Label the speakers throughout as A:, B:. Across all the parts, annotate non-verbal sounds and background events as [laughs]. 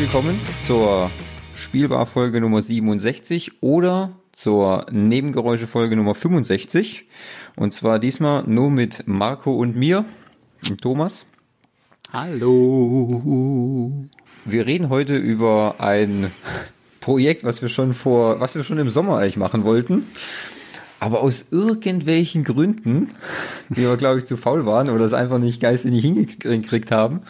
A: willkommen zur Spielbarfolge Nummer 67 oder zur Nebengeräusche-Folge Nummer 65. Und zwar diesmal nur mit Marco und mir, und Thomas.
B: Hallo.
A: Wir reden heute über ein [laughs] Projekt, was wir schon vor, was wir schon im Sommer eigentlich machen wollten. Aber aus irgendwelchen Gründen, [laughs] die wir, glaube ich, zu faul waren oder es einfach nicht geistig nicht hingekriegt haben,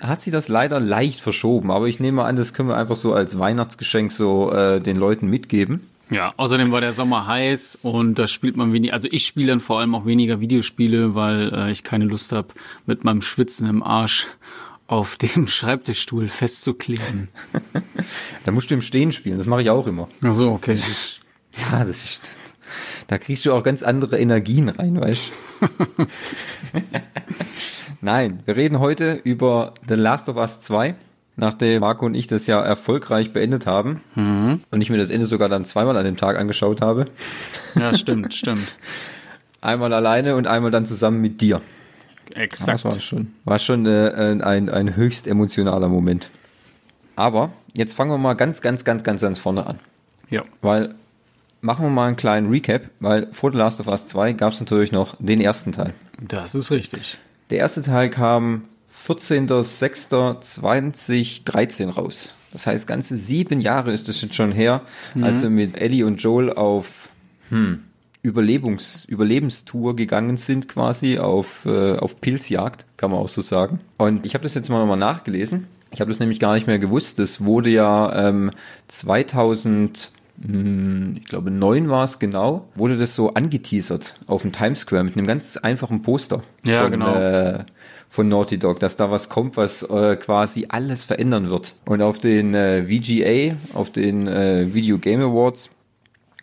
A: hat sich das leider leicht verschoben. Aber ich nehme an, das können wir einfach so als Weihnachtsgeschenk so äh, den Leuten mitgeben.
B: Ja, außerdem war der Sommer heiß und da spielt man wenig, also ich spiele dann vor allem auch weniger Videospiele, weil äh, ich keine Lust habe, mit meinem Schwitzen im Arsch auf dem [laughs] Schreibtischstuhl festzukleben. [laughs]
A: da musst du im Stehen spielen, das mache ich auch immer.
B: Ach so, okay.
A: Das ist, ja, das ist, da kriegst du auch ganz andere Energien rein, weißt du? [laughs] Nein, wir reden heute über The Last of Us 2, nachdem Marco und ich das ja erfolgreich beendet haben mhm. und ich mir das Ende sogar dann zweimal an dem Tag angeschaut habe.
B: Ja, stimmt, stimmt. [laughs]
A: Einmal alleine und einmal dann zusammen mit dir.
B: Exakt.
A: Das war schon, war schon äh, ein, ein höchst emotionaler Moment. Aber jetzt fangen wir mal ganz, ganz, ganz, ganz, ganz vorne an.
B: Ja.
A: Weil machen wir mal einen kleinen Recap, weil vor The Last of Us 2 gab es natürlich noch den ersten Teil.
B: Das ist richtig.
A: Der erste Teil kam 14.06.2013 raus. Das heißt, ganze sieben Jahre ist es jetzt schon her, mhm. als wir mit Ellie und Joel auf hm, Überlebens, Überlebenstour gegangen sind, quasi auf, äh, auf Pilzjagd, kann man auch so sagen. Und ich habe das jetzt mal nochmal nachgelesen. Ich habe das nämlich gar nicht mehr gewusst. Das wurde ja ähm, 2000 hm, ich glaube neun war es genau, wurde das so angeteasert auf dem Times Square mit einem ganz einfachen Poster.
B: Ja,
A: von,
B: genau.
A: Äh, von Naughty Dog, dass da was kommt, was äh, quasi alles verändern wird. Und auf den äh, VGA, auf den äh, Video Game Awards,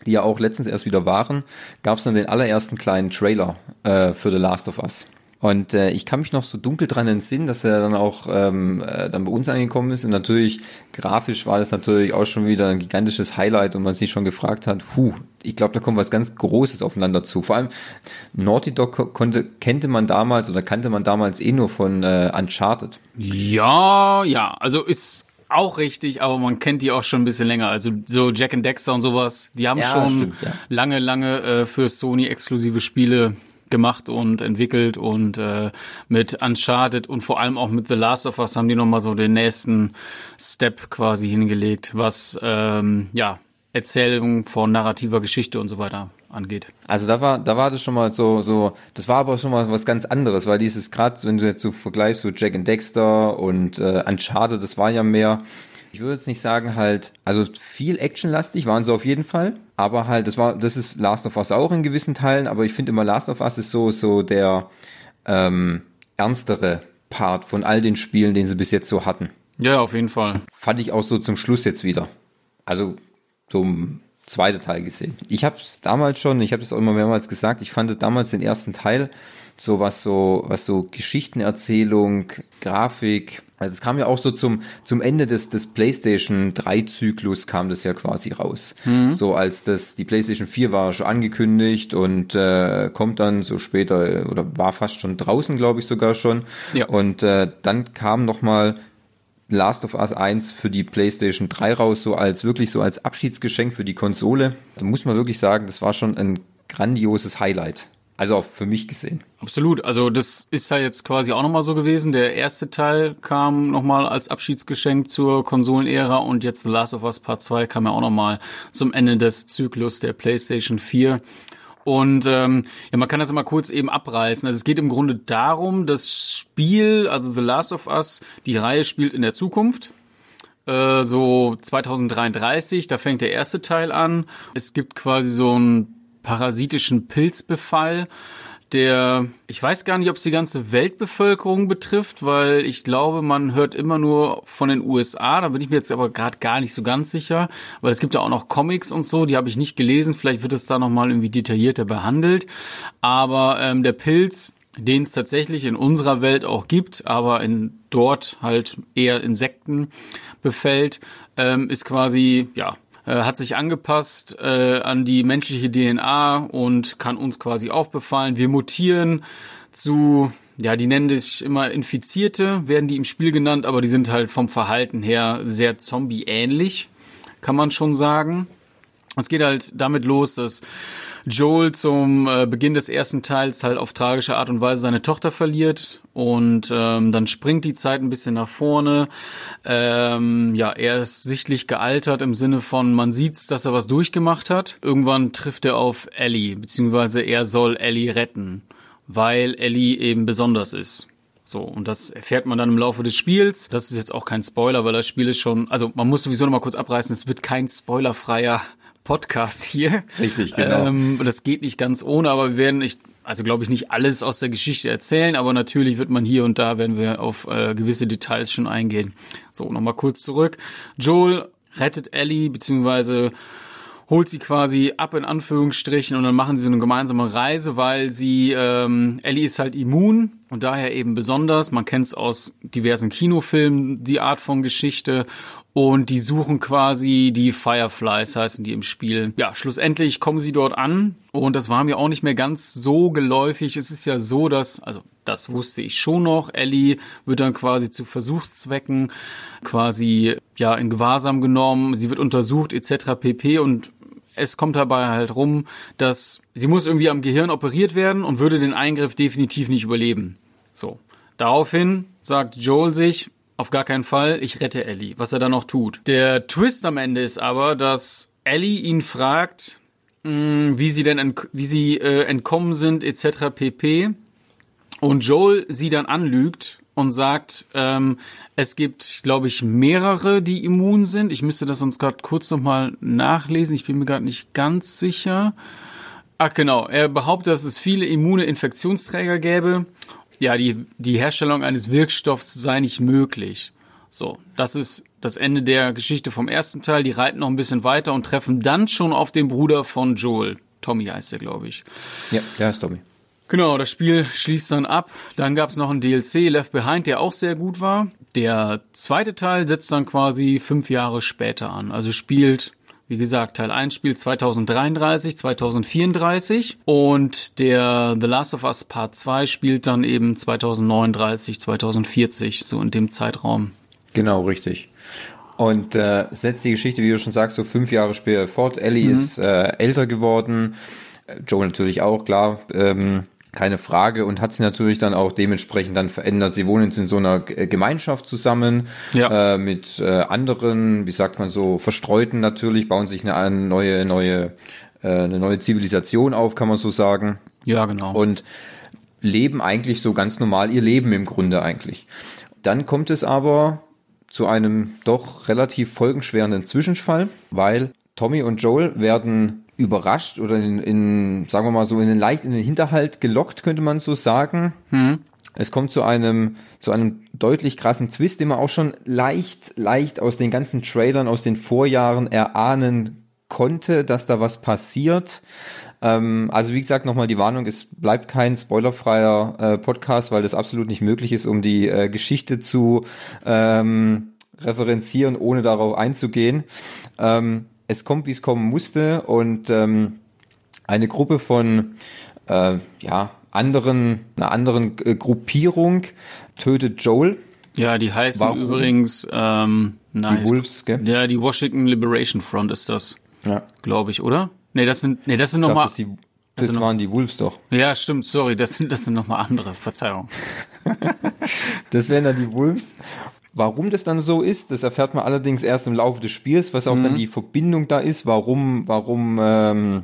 A: die ja auch letztens erst wieder waren, gab es dann den allerersten kleinen Trailer äh, für The Last of Us. Und äh, ich kann mich noch so dunkel dran entsinnen, dass er dann auch ähm, äh, dann bei uns angekommen ist. Und natürlich, grafisch war das natürlich auch schon wieder ein gigantisches Highlight und man sich schon gefragt hat, puh, ich glaube, da kommt was ganz Großes aufeinander zu. Vor allem Naughty Dog konnte, kannte man damals oder kannte man damals eh nur von äh, Uncharted.
B: Ja, ja, also ist auch richtig, aber man kennt die auch schon ein bisschen länger. Also so Jack and Dexter und sowas, die haben
A: Ja,
B: schon
A: stimmt, ja.
B: lange, lange äh, für Sony exklusive Spiele gemacht und entwickelt und äh, mit Uncharted und vor allem auch mit The Last of Us haben die nochmal so den nächsten Step quasi hingelegt, was ähm, ja Erzählung von narrativer Geschichte und so weiter angeht.
A: Also da war, da war das schon mal so, so, das war aber schon mal was ganz anderes, weil dieses gerade, wenn du jetzt so vergleichst, so Jack and Dexter und äh, Uncharted, das war ja mehr, ich würde jetzt nicht sagen halt, also viel actionlastig waren sie auf jeden Fall, aber halt, das war, das ist Last of Us auch in gewissen Teilen, aber ich finde immer Last of Us ist so, so der ähm, ernstere Part von all den Spielen, den sie bis jetzt so hatten.
B: Ja, auf jeden Fall.
A: Fand ich auch so zum Schluss jetzt wieder. Also zum zweiten Teil gesehen. Ich habe es damals schon, ich habe das auch immer mehrmals gesagt, ich fand damals den ersten Teil so was so was so Geschichtenerzählung, Grafik, also es kam ja auch so zum zum Ende des des PlayStation 3 Zyklus kam das ja quasi raus. So als das die PlayStation 4 war schon angekündigt und äh, kommt dann so später äh, oder war fast schon draußen, glaube ich sogar schon.
B: Ja.
A: Und äh, dann kam noch mal Last of Us 1 für die PlayStation 3 raus, so als wirklich so als Abschiedsgeschenk für die Konsole. Da muss man wirklich sagen, das war schon ein grandioses Highlight. Also auch für mich gesehen.
B: Absolut. Also das ist ja jetzt quasi auch nochmal so gewesen. Der erste Teil kam nochmal als Abschiedsgeschenk zur Konsolenära und jetzt The Last of Us Part 2 kam ja auch nochmal zum Ende des Zyklus der PlayStation 4. Und ähm, ja, man kann das immer kurz eben abreißen. Also es geht im Grunde darum, das Spiel, also The Last of Us, die Reihe spielt in der Zukunft. Äh, so 2033, da fängt der erste Teil an. Es gibt quasi so einen parasitischen Pilzbefall, der, ich weiß gar nicht, ob es die ganze Weltbevölkerung betrifft, weil ich glaube, man hört immer nur von den USA, da bin ich mir jetzt aber gerade gar nicht so ganz sicher, weil es gibt ja auch noch Comics und so, die habe ich nicht gelesen, vielleicht wird es da nochmal irgendwie detaillierter behandelt, aber ähm, der Pilz, den es tatsächlich in unserer Welt auch gibt, aber in dort halt eher Insekten befällt, ähm, ist quasi, ja, äh, hat sich angepasst äh, an die menschliche DNA und kann uns quasi aufbefallen. Wir mutieren zu, ja, die nennen sich immer Infizierte, werden die im Spiel genannt, aber die sind halt vom Verhalten her sehr zombie-ähnlich, kann man schon sagen. Es geht halt damit los, dass Joel zum äh, Beginn des ersten Teils halt auf tragische Art und Weise seine Tochter verliert und ähm, dann springt die Zeit ein bisschen nach vorne. Ähm, ja, er ist sichtlich gealtert im Sinne von, man sieht's, dass er was durchgemacht hat. Irgendwann trifft er auf Ellie, beziehungsweise er soll Ellie retten, weil Ellie eben besonders ist. So, und das erfährt man dann im Laufe des Spiels. Das ist jetzt auch kein Spoiler, weil das Spiel ist schon, also man muss sowieso noch mal kurz abreißen, es wird kein spoilerfreier Podcast hier.
A: Richtig, genau.
B: Ähm, das geht nicht ganz ohne, aber wir werden, ich, also glaube ich, nicht alles aus der Geschichte erzählen, aber natürlich wird man hier und da, werden wir auf äh, gewisse Details schon eingehen. So, nochmal kurz zurück. Joel rettet Ellie, beziehungsweise holt sie quasi ab in Anführungsstrichen und dann machen sie so eine gemeinsame Reise, weil sie ähm, Ellie ist halt immun und daher eben besonders. Man kennt es aus diversen Kinofilmen, die Art von Geschichte und die suchen quasi die Fireflies, heißen die im Spiel. Ja, schlussendlich kommen sie dort an und das war mir auch nicht mehr ganz so geläufig. Es ist ja so, dass, also das wusste ich schon noch, Ellie wird dann quasi zu Versuchszwecken quasi ja in Gewahrsam genommen, sie wird untersucht etc. pp. und es kommt dabei halt rum, dass sie muss irgendwie am Gehirn operiert werden und würde den Eingriff definitiv nicht überleben. So. Daraufhin sagt Joel sich, auf gar keinen Fall, ich rette Ellie, was er dann auch tut. Der Twist am Ende ist aber, dass Ellie ihn fragt, mh, hm, wie sie denn wie sie äh, entkommen sind etc. pp. Und Joel sie dann anlügt und sagt, ähm, es gibt, glaube ich, mehrere, die immun sind. Ich müsste das sonst gerade kurz nochmal nachlesen. Ich bin mir gerade nicht ganz sicher. Ach genau, er behauptet, dass es viele immune Infektionsträger gäbe ja, die, die Herstellung eines Wirkstoffs sei nicht möglich. So, das ist das Ende der Geschichte vom ersten Teil. Die reiten noch ein bisschen weiter und treffen dann schon auf den Bruder von Joel. Tommy heißt er, glaube ich.
A: Ja, der heißt Tommy.
B: Genau, das Spiel schließt dann ab. Dann gab es noch einen DLC, Left Behind, der auch sehr gut war. Der zweite Teil setzt dann quasi fünf Jahre später an. Also spielt wie gesagt, Teil 1 spielt 2033, 2034 und der The Last of Us Part 2 spielt dann eben 2039, 2040, so in dem Zeitraum.
A: Genau, richtig. Und äh, setzt die Geschichte, wie du schon sagst, so fünf Jahre später fort. Ellie mhm. ist äh, älter geworden, Joe natürlich auch, klar. Ähm, keine Frage und hat sich natürlich dann auch dementsprechend dann verändert. Sie wohnen jetzt in so einer Gemeinschaft zusammen ja. äh, mit äh, anderen, wie sagt man so, verstreuten natürlich, bauen sich eine, neue neue äh, eine neue Zivilisation auf, kann man so sagen.
B: Ja, genau.
A: Und leben eigentlich so ganz normal ihr Leben im Grunde eigentlich. Dann kommt es aber zu einem doch relativ folgenschwerenden Zwischenfall, weil Tommy und Joel werden überrascht oder in, in, sagen wir mal so, in den leicht in den Hinterhalt gelockt, könnte man so sagen. Hm. Es kommt zu einem, zu einem deutlich krassen Twist, den man auch schon leicht, leicht aus den ganzen Trailern aus den Vorjahren erahnen konnte, dass da was passiert. Ähm, also wie gesagt, nochmal die Warnung, es bleibt kein spoilerfreier äh, Podcast, weil das absolut nicht möglich ist, um die äh, Geschichte zu ähm, referenzieren, ohne darauf einzugehen. Ähm, es kommt, wie es kommen musste und ähm, eine Gruppe von äh, ja, anderen, einer anderen äh, Gruppierung tötet Joel.
B: Ja, die heißen Warum? übrigens ähm,
A: nice. die Wolves, gell?
B: Ja, die Washington Liberation Front ist das. Ja. Glaube ich, oder? Nee, das sind nee, das sind nochmal
A: das, das, das waren die Wolves doch.
B: Ja, stimmt, sorry, das sind das sind nochmal andere, Verzeihung. [laughs]
A: das wären dann die Wolves Warum das dann so ist, das erfährt man allerdings erst im Laufe des Spiels, was auch mhm. dann die Verbindung da ist, warum, warum ähm,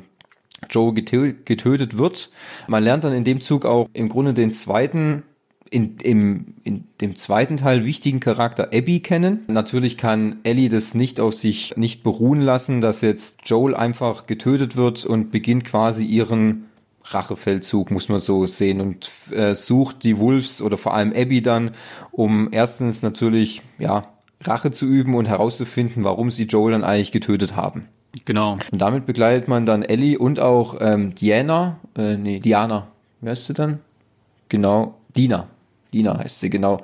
A: Joe getö getötet wird. Man lernt dann in dem Zug auch im Grunde den zweiten in, im, in dem zweiten Teil wichtigen Charakter Abby kennen. Natürlich kann Ellie das nicht auf sich nicht beruhen lassen, dass jetzt Joel einfach getötet wird und beginnt quasi ihren Rachefeldzug, muss man so sehen, und äh, sucht die Wolves oder vor allem Abby dann, um erstens natürlich, ja, Rache zu üben und herauszufinden, warum sie Joel dann eigentlich getötet haben.
B: Genau.
A: Und damit begleitet man dann Ellie und auch ähm, Diana, äh, nee, Diana, wie heißt sie dann? Genau, Dina. Dina heißt sie, genau.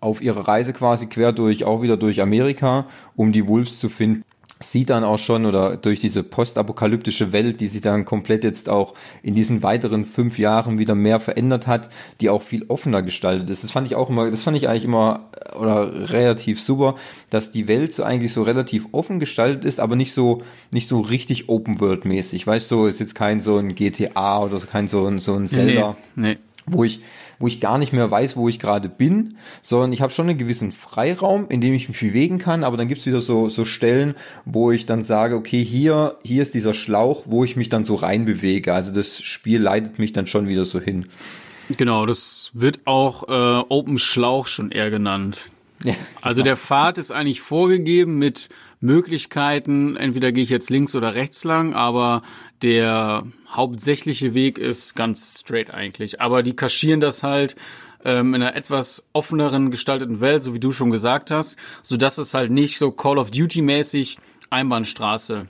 A: Auf ihrer Reise quasi quer durch, auch wieder durch Amerika, um die Wolves zu finden. Sieht dann auch schon oder durch diese postapokalyptische Welt, die sich dann komplett jetzt auch in diesen weiteren fünf Jahren wieder mehr verändert hat, die auch viel offener gestaltet ist. Das fand ich auch immer, das fand ich eigentlich immer äh, oder relativ super, dass die Welt so eigentlich so relativ offen gestaltet ist, aber nicht so nicht so richtig Open World mäßig. Weißt du, ist jetzt kein so ein GTA oder kein so ein so ein Zelda. Nee, nee wo ich, wo ich gar nicht mehr weiß, wo ich gerade bin, sondern ich habe schon einen gewissen Freiraum, in dem ich mich bewegen kann, aber dann gibt's wieder so, so Stellen, wo ich dann sage, okay, hier, hier ist dieser Schlauch, wo ich mich dann so reinbewege. Also das Spiel leitet mich dann schon wieder so hin.
B: Genau, das wird auch äh, Open Schlauch schon eher genannt. Ja, also der Pfad ist eigentlich vorgegeben mit Möglichkeiten, entweder gehe ich jetzt links oder rechts lang, aber der hauptsächliche Weg ist ganz straight eigentlich. Aber die kaschieren das halt ähm, in einer etwas offeneren gestalteten Welt, so wie du schon gesagt hast, so dass es halt nicht so Call of Duty mäßig Einbahnstraße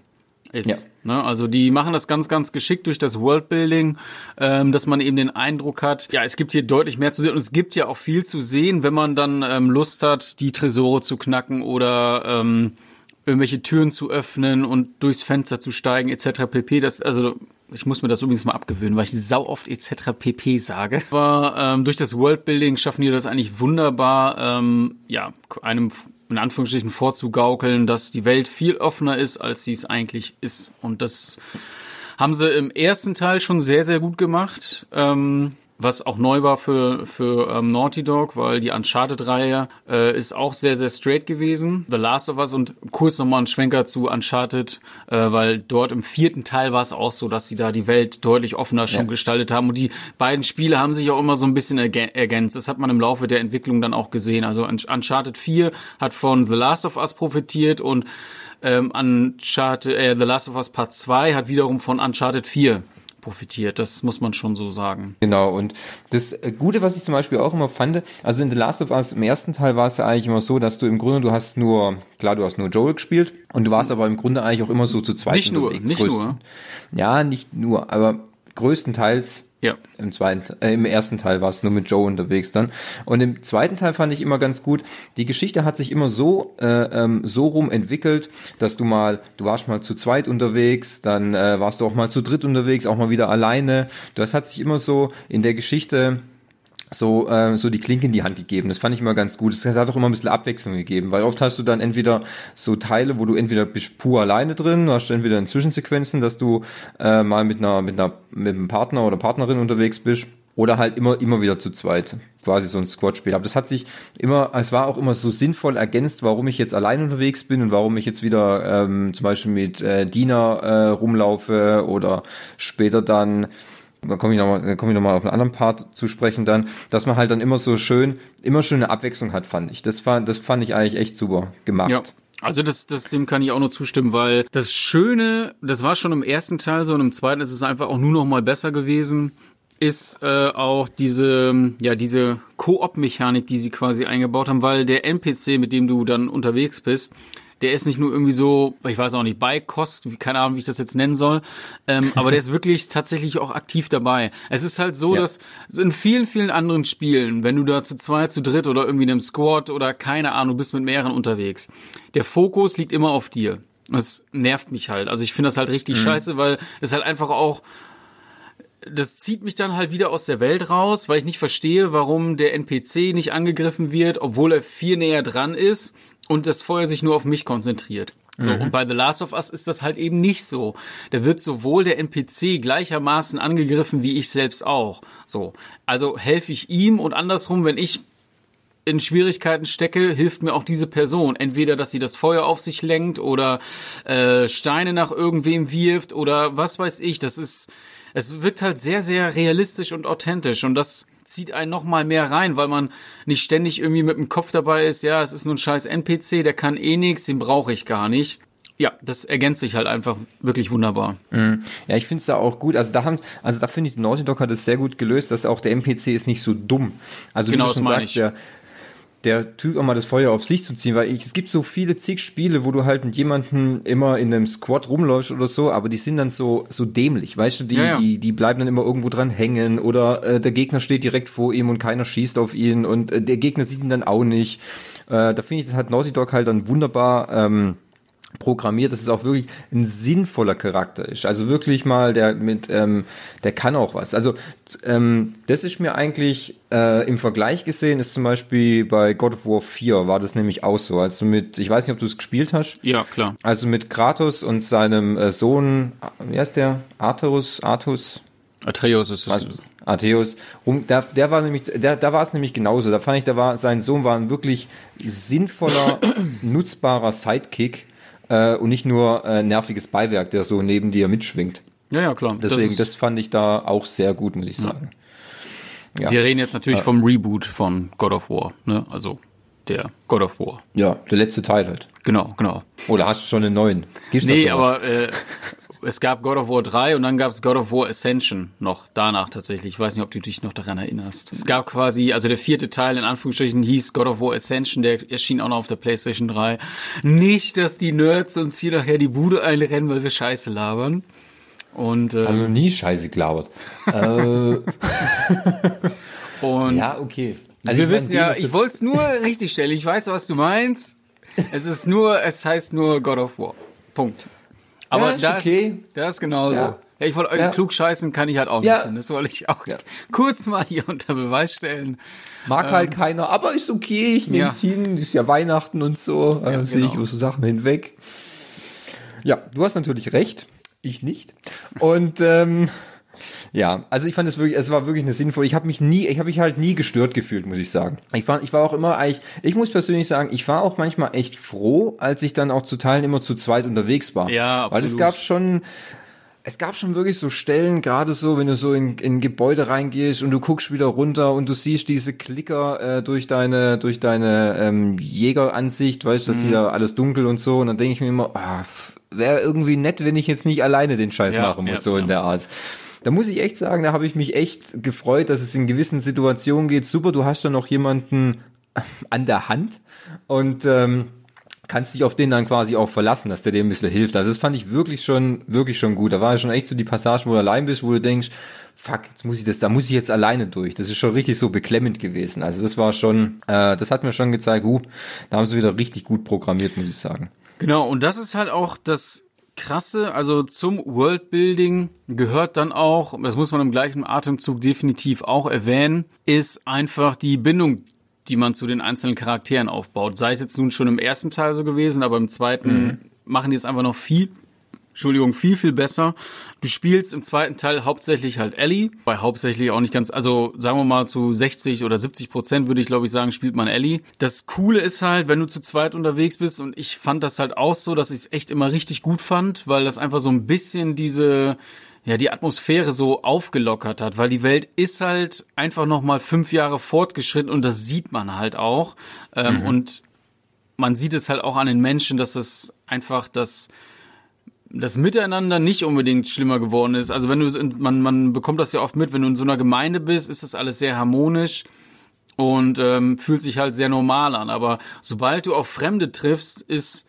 B: ist. Ja. Ne? Also die machen das ganz, ganz geschickt durch das Worldbuilding, ähm, dass man eben den Eindruck hat, ja, es gibt hier deutlich mehr zu sehen und es gibt ja auch viel zu sehen, wenn man dann ähm, Lust hat, die Tresore zu knacken oder ähm, irgendwelche Türen zu öffnen und durchs Fenster zu steigen etc. pp. Das also ich muss mir das übrigens mal abgewöhnen, weil ich sau oft etc. pp sage. Aber ähm, durch das Worldbuilding schaffen die das eigentlich wunderbar, ähm, ja, einem in Anführungsstrichen vorzugaukeln, dass die Welt viel offener ist, als sie es eigentlich ist. Und das haben sie im ersten Teil schon sehr, sehr gut gemacht. Ähm, was auch neu war für, für ähm, Naughty Dog, weil die Uncharted-Reihe äh, ist auch sehr, sehr straight gewesen. The Last of Us und kurz nochmal ein Schwenker zu Uncharted, äh, weil dort im vierten Teil war es auch so, dass sie da die Welt deutlich offener schon ja. gestaltet haben und die beiden Spiele haben sich auch immer so ein bisschen ergänzt. Das hat man im Laufe der Entwicklung dann auch gesehen. Also Uncharted 4 hat von The Last of Us profitiert und ähm, Uncharted, äh, The Last of Us Part 2 hat wiederum von Uncharted 4 profitiert. Das muss man schon so sagen.
A: Genau, und das Gute, was ich zum Beispiel auch immer fand, also in The Last of Us im ersten Teil war es ja eigentlich immer so, dass du im Grunde, du hast nur, klar, du hast nur Joel gespielt und du warst aber im Grunde eigentlich auch immer so zu zweit
B: Nicht nur, nicht größten, nur.
A: Ja, nicht nur, aber größtenteils ja. Im zweiten, äh, im ersten Teil war es nur mit Joe unterwegs dann. Und im zweiten Teil fand ich immer ganz gut. Die Geschichte hat sich immer so äh, ähm, so rum entwickelt, dass du mal, du warst mal zu zweit unterwegs, dann äh, warst du auch mal zu dritt unterwegs, auch mal wieder alleine. Das hat sich immer so in der Geschichte so, äh, so die Klinke in die Hand gegeben. Das fand ich immer ganz gut. Es hat auch immer ein bisschen Abwechslung gegeben, weil oft hast du dann entweder so Teile, wo du entweder bist pur alleine drin, du hast entweder in Zwischensequenzen, dass du äh, mal mit einer, mit einer, mit einem Partner oder Partnerin unterwegs bist, oder halt immer, immer wieder zu zweit. Quasi so ein Squad-Spiel. Aber das hat sich immer, es war auch immer so sinnvoll ergänzt, warum ich jetzt allein unterwegs bin und warum ich jetzt wieder ähm, zum Beispiel mit äh, Dina äh, rumlaufe oder später dann da komme ich nochmal komm ich noch auf einen anderen Part zu sprechen dann, dass man halt dann immer so schön, immer schön eine Abwechslung hat, fand ich. Das fand, das fand ich eigentlich echt super gemacht. Ja.
B: Also das, das, dem kann ich auch nur zustimmen, weil das Schöne, das war schon im ersten Teil so und im zweiten ist es einfach auch nur noch mal besser gewesen, ist äh, auch diese, ja, diese Koop-Mechanik, die sie quasi eingebaut haben, weil der NPC, mit dem du dann unterwegs bist, der ist nicht nur irgendwie so, ich weiß auch nicht, Beikost, keine Ahnung, wie ich das jetzt nennen soll, ähm, aber der ist wirklich [laughs] tatsächlich auch aktiv dabei. Es ist halt so, ja. dass in vielen, vielen anderen Spielen, wenn du da zu zweit, zu dritt oder irgendwie in einem Squad oder keine Ahnung, bist mit mehreren unterwegs, der Fokus liegt immer auf dir. Das nervt mich halt. Also ich finde das halt richtig mhm. scheiße, weil es halt einfach auch das zieht mich dann halt wieder aus der Welt raus, weil ich nicht verstehe, warum der NPC nicht angegriffen wird, obwohl er viel näher dran ist und das Feuer sich nur auf mich konzentriert. So, mhm. und bei The Last of Us ist das halt eben nicht so. Da wird sowohl der NPC gleichermaßen angegriffen wie ich selbst auch. So. Also helfe ich ihm und andersrum, wenn ich in Schwierigkeiten stecke, hilft mir auch diese Person. Entweder, dass sie das Feuer auf sich lenkt oder äh, Steine nach irgendwem wirft oder was weiß ich. Das ist, es wirkt halt sehr, sehr realistisch und authentisch und das zieht einen noch mal mehr rein, weil man nicht ständig irgendwie mit dem Kopf dabei ist, ja, es ist nur ein scheiß NPC, der kann eh nichts, den brauche ich gar nicht. Ja, das ergänzt sich halt einfach wirklich wunderbar.
A: Mhm. Ja, ich finde es da auch gut. Also da haben, also da finde ich, Naughty Dog hat es sehr gut gelöst, dass auch der NPC ist nicht so dumm. Also genau, wie du schon sagst, der, der Typ auch mal das Feuer aufs Licht zu ziehen, weil ich, es gibt so viele zig Spiele, wo du halt mit jemandem immer in einem Squad rumläufst oder so, aber die sind dann so so dämlich, weißt du, die ja, ja. die die bleiben dann immer irgendwo dran hängen oder äh, der Gegner steht direkt vor ihm und keiner schießt auf ihn und äh, der Gegner sieht ihn dann auch nicht. Äh, da finde ich das hat Naughty Dog halt dann wunderbar ähm, programmiert, dass es auch wirklich ein sinnvoller Charakter ist. Also wirklich mal, der mit, ähm, der kann auch was. Also ähm, das ist mir eigentlich äh, im Vergleich gesehen, ist zum Beispiel bei God of War 4 war das nämlich auch so. Also mit, ich weiß nicht, ob du es gespielt hast.
B: Ja, klar.
A: Also mit Kratos und seinem äh, Sohn, wie heißt der? Arthurus, Artus?
B: Atreus ist es.
A: Also, der, der war nämlich, der, da war es nämlich genauso. Da fand ich, da war sein Sohn war ein wirklich sinnvoller, [coughs] nutzbarer Sidekick äh, und nicht nur äh, nerviges Beiwerk, der so neben dir mitschwingt.
B: Ja, ja, klar.
A: Deswegen, das, das fand ich da auch sehr gut, muss ich sagen.
B: Ja. Wir reden jetzt natürlich äh, vom Reboot von God of War, ne? Also der God of War.
A: Ja, der letzte Teil halt.
B: Genau, genau.
A: Oder hast du schon einen neuen?
B: Gibt's nee, aber äh, es gab God of War 3 und dann gab es God of War Ascension noch danach tatsächlich. Ich weiß nicht, ob du dich noch daran erinnerst. Es gab quasi, also der vierte Teil in Anführungsstrichen hieß God of War Ascension, der erschien auch noch auf der PlayStation 3. Nicht, dass die Nerds uns hier nachher die Bude einrennen, weil wir Scheiße labern. Und,
A: äh, noch nie Scheiße gelabert. äh. [laughs] [laughs]
B: und
A: ja, okay.
B: Also wir wissen ja, ich wollte es nur [laughs] richtig stellen. Ich weiß, was du meinst. Es ist nur, es heißt nur God of War. Punkt. Aber ja, das, okay. das ist genauso. Ja. Ja, ich wollte euch ja. klug scheißen, kann ich halt auch ja. wissen. Das wollte ich auch ja. kurz mal hier unter Beweis stellen.
A: Mag ähm, halt keiner, aber ist okay, ich nehme es hin, ist ja Weihnachten und so, äh, ja, sehe ich genau. über so Sachen hinweg. Ja, du hast natürlich recht, ich nicht. Und ähm, ja, also ich fand es wirklich, es war wirklich eine sinnvolle. Ich habe mich nie, ich habe mich halt nie gestört gefühlt, muss ich sagen. Ich fand, ich war auch immer eigentlich, ich muss persönlich sagen, ich war auch manchmal echt froh, als ich dann auch zu Teilen immer zu zweit unterwegs war.
B: Ja, absolut.
A: Weil es gab schon, es gab schon wirklich so Stellen, gerade so, wenn du so in, in Gebäude reingehst und du guckst wieder runter und du siehst diese Klicker äh, durch deine durch deine ähm, Jägeransicht, weißt, du, dass mhm. hier alles dunkel und so und dann denke ich mir immer, ah, wäre irgendwie nett, wenn ich jetzt nicht alleine den Scheiß ja, machen muss, ja, so ja. in der Art da muss ich echt sagen, da habe ich mich echt gefreut, dass es in gewissen Situationen geht. Super, du hast da noch jemanden [laughs] an der Hand und ähm, kannst dich auf den dann quasi auch verlassen, dass der dir ein bisschen hilft. Also das fand ich wirklich schon, wirklich schon gut. Da war schon echt so die Passagen, wo du allein bist, wo du denkst, fuck, jetzt muss ich das, da muss ich jetzt alleine durch. Das ist schon richtig so beklemmend gewesen. Also das war schon, äh, das hat mir schon gezeigt, uh, da haben sie wieder richtig gut programmiert, muss ich sagen.
B: Genau, und das ist halt auch das krasse, also zum Worldbuilding gehört dann auch, das muss man im gleichen Atemzug definitiv auch erwähnen, ist einfach die Bindung, die man zu den einzelnen Charakteren aufbaut. Sei es jetzt nun schon im ersten Teil so gewesen, aber im zweiten mhm. machen die es einfach noch viel Entschuldigung, viel, viel besser. Du spielst im zweiten Teil hauptsächlich halt Ellie, bei hauptsächlich auch nicht ganz, also sagen wir mal zu 60 oder 70 Prozent würde ich glaube ich sagen, spielt man Ellie. Das Coole ist halt, wenn du zu zweit unterwegs bist und ich fand das halt auch so, dass ich es echt immer richtig gut fand, weil das einfach so ein bisschen diese, ja, die Atmosphäre so aufgelockert hat, weil die Welt ist halt einfach nochmal fünf Jahre fortgeschritten und das sieht man halt auch. Ähm, mhm. Und man sieht es halt auch an den Menschen, dass es einfach das das Miteinander nicht unbedingt schlimmer geworden ist. Also wenn du man man bekommt das ja oft mit, wenn du in so einer Gemeinde bist, ist das alles sehr harmonisch und ähm, fühlt sich halt sehr normal an. Aber sobald du auf Fremde triffst, ist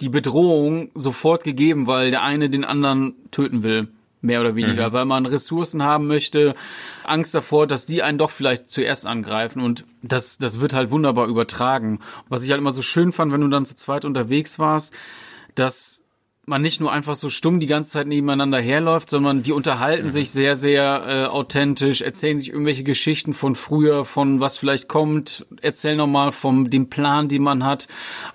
B: die Bedrohung sofort gegeben, weil der eine den anderen töten will. Mehr oder weniger, mhm. weil man Ressourcen haben möchte, Angst davor, dass die einen doch vielleicht zuerst angreifen und das, das wird halt wunderbar übertragen. Was ich halt immer so schön fand, wenn du dann zu zweit unterwegs warst, dass man nicht nur einfach so stumm die ganze Zeit nebeneinander herläuft, sondern die unterhalten mhm. sich sehr, sehr äh, authentisch, erzählen sich irgendwelche Geschichten von früher, von was vielleicht kommt, erzählen nochmal vom dem Plan, den man hat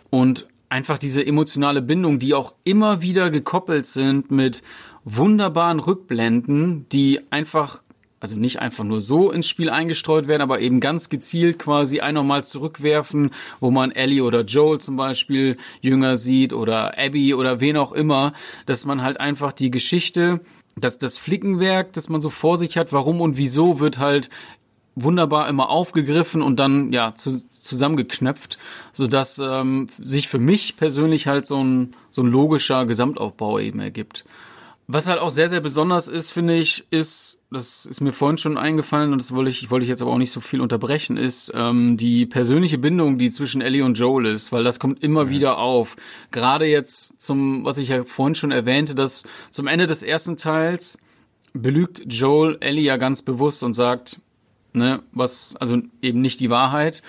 B: und einfach diese emotionale Bindung, die auch immer wieder gekoppelt sind mit wunderbaren Rückblenden, die einfach also nicht einfach nur so ins Spiel eingestreut werden, aber eben ganz gezielt quasi ein nochmal zurückwerfen, wo man Ellie oder Joel zum Beispiel jünger sieht oder Abby oder wen auch immer, dass man halt einfach die Geschichte, dass das Flickenwerk, das man so vor sich hat, warum und wieso, wird halt wunderbar immer aufgegriffen und dann ja zu, zusammengeknöpft, so dass ähm, sich für mich persönlich halt so ein so ein logischer Gesamtaufbau eben ergibt. Was halt auch sehr, sehr besonders ist, finde ich, ist, das ist mir vorhin schon eingefallen und das wollte ich, wollte ich jetzt aber auch nicht so viel unterbrechen, ist ähm, die persönliche Bindung, die zwischen Ellie und Joel ist, weil das kommt immer ja. wieder auf. Gerade jetzt zum, was ich ja vorhin schon erwähnte, dass zum Ende des ersten Teils belügt Joel Ellie ja ganz bewusst und sagt, ne, was, also eben nicht die Wahrheit.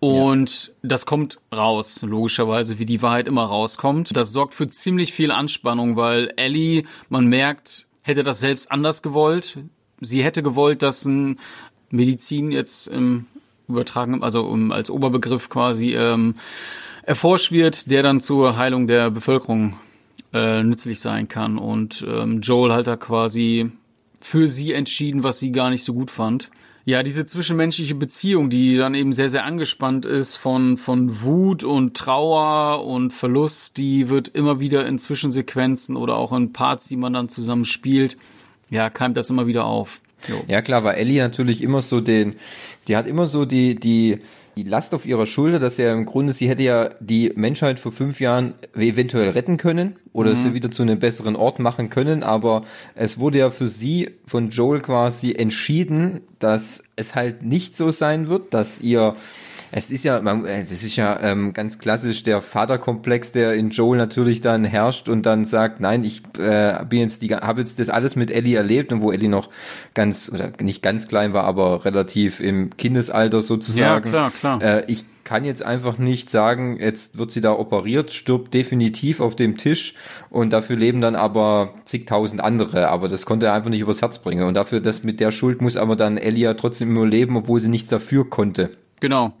B: Und ja. das kommt raus, logischerweise, wie die Wahrheit immer rauskommt. Das sorgt für ziemlich viel Anspannung, weil Ellie, man merkt, hätte das selbst anders gewollt. Sie hätte gewollt, dass ein Medizin jetzt im übertragen, also um, als Oberbegriff quasi ähm, erforscht wird, der dann zur Heilung der Bevölkerung äh, nützlich sein kann. Und ähm, Joel hat da quasi für sie entschieden, was sie gar nicht so gut fand. Ja, diese zwischenmenschliche Beziehung, die dann eben sehr, sehr angespannt ist von, von Wut und Trauer und Verlust, die wird immer wieder in Zwischensequenzen oder auch in Parts, die man dann zusammen spielt, ja, keimt das immer wieder auf.
A: Jo. Ja, klar, war Ellie natürlich immer so den, die hat immer so die, die, die Last auf ihrer Schulter, dass ja im Grunde, sie hätte ja die Menschheit vor fünf Jahren eventuell retten können oder mhm. sie wieder zu einem besseren Ort machen können, aber es wurde ja für sie von Joel quasi entschieden, dass es halt nicht so sein wird, dass ihr es ist ja, es ist ja ähm, ganz klassisch der Vaterkomplex, der in Joel natürlich dann herrscht und dann sagt, nein, ich äh, bin jetzt die, habe jetzt das alles mit Ellie erlebt und wo Ellie noch ganz oder nicht ganz klein war, aber relativ im Kindesalter sozusagen.
B: Ja, klar, klar.
A: Äh, ich kann jetzt einfach nicht sagen, jetzt wird sie da operiert, stirbt definitiv auf dem Tisch und dafür leben dann aber zigtausend andere. Aber das konnte er einfach nicht übers Herz bringen. Und dafür, das mit der Schuld muss aber dann Elia trotzdem nur leben, obwohl sie nichts dafür konnte.
B: Genau.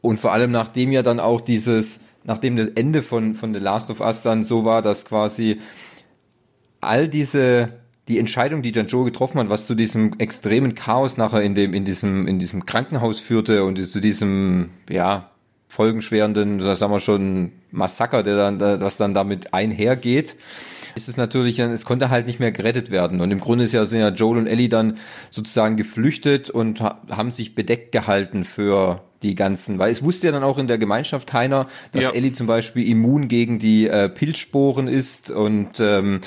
A: Und vor allem nachdem ja dann auch dieses, nachdem das Ende von, von The Last of Us dann so war, dass quasi all diese, die Entscheidung, die dann Joe getroffen hat, was zu diesem extremen Chaos nachher in dem, in diesem, in diesem Krankenhaus führte und zu diesem, ja, folgenschwerenden, sagen wir schon, Massaker, der dann, was dann damit einhergeht, ist es natürlich, es konnte halt nicht mehr gerettet werden. Und im Grunde ist ja, sind ja Joel und Ellie dann sozusagen geflüchtet und haben sich bedeckt gehalten für die ganzen, weil es wusste ja dann auch in der Gemeinschaft keiner, dass ja. Ellie zum Beispiel immun gegen die äh, Pilzsporen ist und ähm,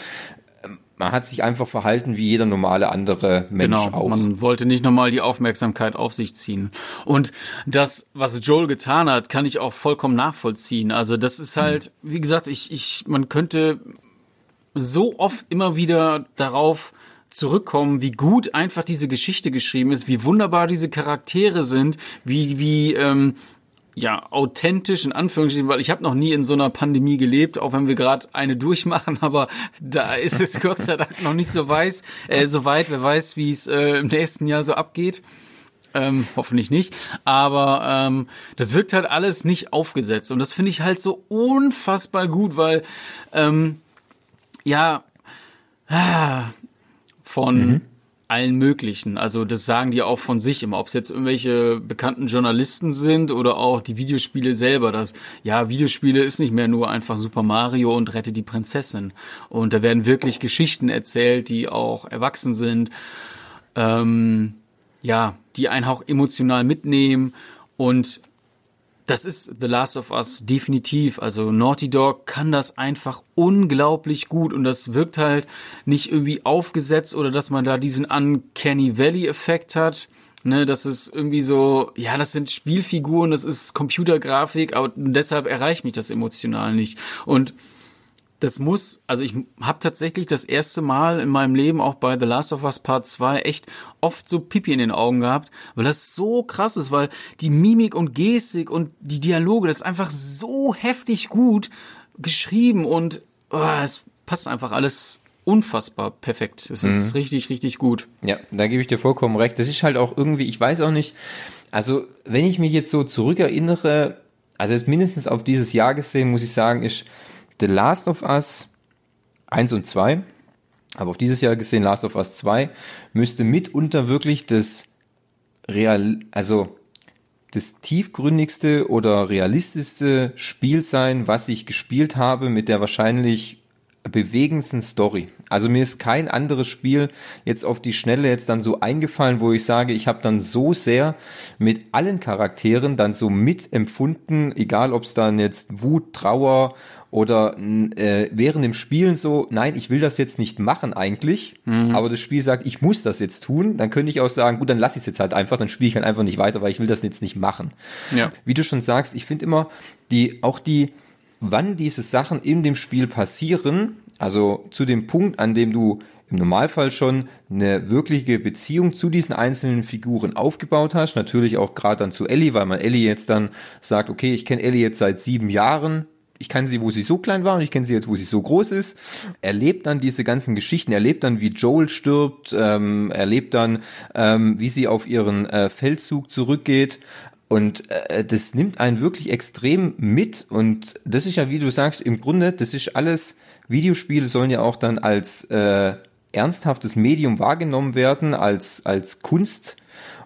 A: man hat sich einfach verhalten wie jeder normale andere Mensch genau, auch.
B: Man wollte nicht nochmal die Aufmerksamkeit auf sich ziehen. Und das, was Joel getan hat, kann ich auch vollkommen nachvollziehen. Also das ist halt, mhm. wie gesagt, ich, ich, man könnte so oft immer wieder darauf zurückkommen, wie gut einfach diese Geschichte geschrieben ist, wie wunderbar diese Charaktere sind, wie, wie, ähm, ja, authentisch in Anführungsstrichen, weil ich habe noch nie in so einer Pandemie gelebt, auch wenn wir gerade eine [laughs] durchmachen, aber da ist es Gott sei Dank noch nicht so weiß, äh, so weit, wer weiß, wie es äh, im nächsten Jahr so abgeht. Ähm, hoffentlich nicht. Aber ähm, das wirkt halt alles nicht aufgesetzt. Und das finde ich halt so unfassbar gut, weil ähm, ja, ah, von mhm allen möglichen. Also das sagen die auch von sich immer, ob es jetzt irgendwelche bekannten Journalisten sind oder auch die Videospiele selber. Das ja, Videospiele ist nicht mehr nur einfach Super Mario und rette die Prinzessin. Und da werden wirklich Geschichten erzählt, die auch erwachsen sind. Ähm, ja, die einen auch emotional mitnehmen und das ist The Last of Us definitiv. Also Naughty Dog kann das einfach unglaublich gut und das wirkt halt nicht irgendwie aufgesetzt oder dass man da diesen Uncanny Valley Effekt hat. Ne, das ist irgendwie so, ja, das sind Spielfiguren, das ist Computergrafik, aber deshalb erreicht mich das emotional nicht. Und das muss, also ich habe tatsächlich das erste Mal in meinem Leben auch bei The Last of Us Part 2 echt oft so Pipi in den Augen gehabt, weil das so krass ist, weil die Mimik und Gestik und die Dialoge, das ist einfach so heftig gut geschrieben und oh, es passt einfach alles unfassbar perfekt. Es ist mhm. richtig, richtig gut.
A: Ja, da gebe ich dir vollkommen recht. Das ist halt auch irgendwie, ich weiß auch nicht, also wenn ich mich jetzt so zurückerinnere, also jetzt mindestens auf dieses Jahr gesehen, muss ich sagen, ist The Last of Us 1 und 2, aber auf dieses Jahr gesehen Last of Us 2, müsste mitunter wirklich das real, also das tiefgründigste oder realistischste Spiel sein, was ich gespielt habe, mit der wahrscheinlich bewegendsten Story. Also mir ist kein anderes Spiel jetzt auf die Schnelle jetzt dann so eingefallen, wo ich sage, ich habe dann so sehr mit allen Charakteren dann so mitempfunden, egal ob es dann jetzt Wut, Trauer oder äh, während dem Spielen so, nein, ich will das jetzt nicht machen eigentlich, mhm. aber das Spiel sagt, ich muss das jetzt tun, dann könnte ich auch sagen, gut, dann lass ich es jetzt halt einfach, dann spiele ich halt einfach nicht weiter, weil ich will das jetzt nicht machen. Ja. Wie du schon sagst, ich finde immer, die, auch die, wann diese Sachen in dem Spiel passieren, also zu dem Punkt, an dem du im Normalfall schon eine wirkliche Beziehung zu diesen einzelnen Figuren aufgebaut hast. Natürlich auch gerade dann zu Ellie, weil man Ellie jetzt dann sagt, okay, ich kenne Ellie jetzt seit sieben Jahren, ich kann sie, wo sie so klein war und ich kenne sie jetzt, wo sie so groß ist. Erlebt dann diese ganzen Geschichten, erlebt dann, wie Joel stirbt, ähm, erlebt dann, ähm, wie sie auf ihren äh, Feldzug zurückgeht. Und äh, das nimmt einen wirklich extrem mit. Und das ist ja, wie du sagst, im Grunde, das ist alles, Videospiele sollen ja auch dann als äh, ernsthaftes Medium wahrgenommen werden, als, als Kunst.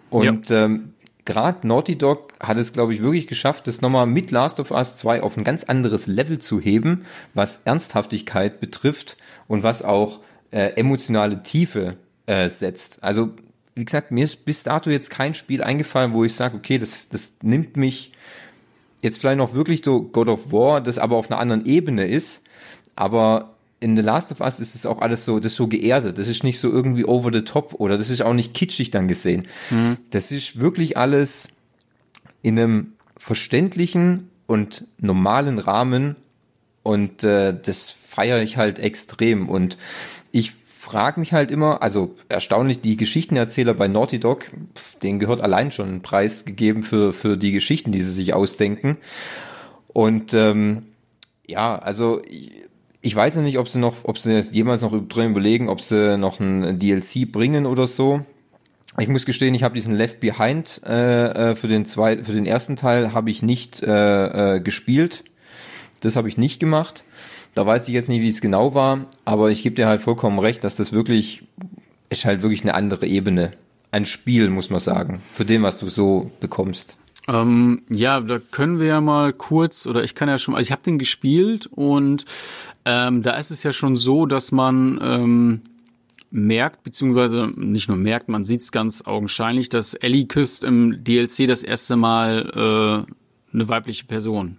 A: Und ja. ähm, gerade Naughty Dog hat es, glaube ich, wirklich geschafft, das nochmal mit Last of Us 2 auf ein ganz anderes Level zu heben, was Ernsthaftigkeit betrifft und was auch äh, emotionale Tiefe äh, setzt. Also, wie gesagt, mir ist bis dato jetzt kein Spiel eingefallen, wo ich sage, okay, das, das nimmt mich jetzt vielleicht noch wirklich so God of War, das aber auf einer anderen Ebene ist, aber in The Last of Us ist es auch alles so, das ist so geerdet. Das ist nicht so irgendwie over the top oder das ist auch nicht kitschig dann gesehen. Mhm. Das ist wirklich alles in einem verständlichen und normalen Rahmen und äh, das feiere ich halt extrem und ich frage mich halt immer, also erstaunlich, die Geschichtenerzähler bei Naughty Dog, denen gehört allein schon ein Preis gegeben für, für die Geschichten, die sie sich ausdenken. Und ähm, ja, also ich weiß ja nicht, ob sie noch, ob sie jemals noch drin überlegen, ob sie noch ein DLC bringen oder so. Ich muss gestehen, ich habe diesen Left Behind äh, äh, für den zwei, für den ersten Teil habe ich nicht äh, äh, gespielt. Das habe ich nicht gemacht. Da weiß ich jetzt nicht, wie es genau war, aber ich gebe dir halt vollkommen recht, dass das wirklich ist halt wirklich eine andere Ebene. Ein Spiel, muss man sagen, für den, was du so bekommst.
B: Ähm, ja, da können wir ja mal kurz, oder ich kann ja schon, also ich habe den gespielt und ähm, da ist es ja schon so, dass man ähm, merkt, beziehungsweise nicht nur merkt, man sieht es ganz augenscheinlich, dass Ellie küsst im DLC das erste Mal äh, eine weibliche Person.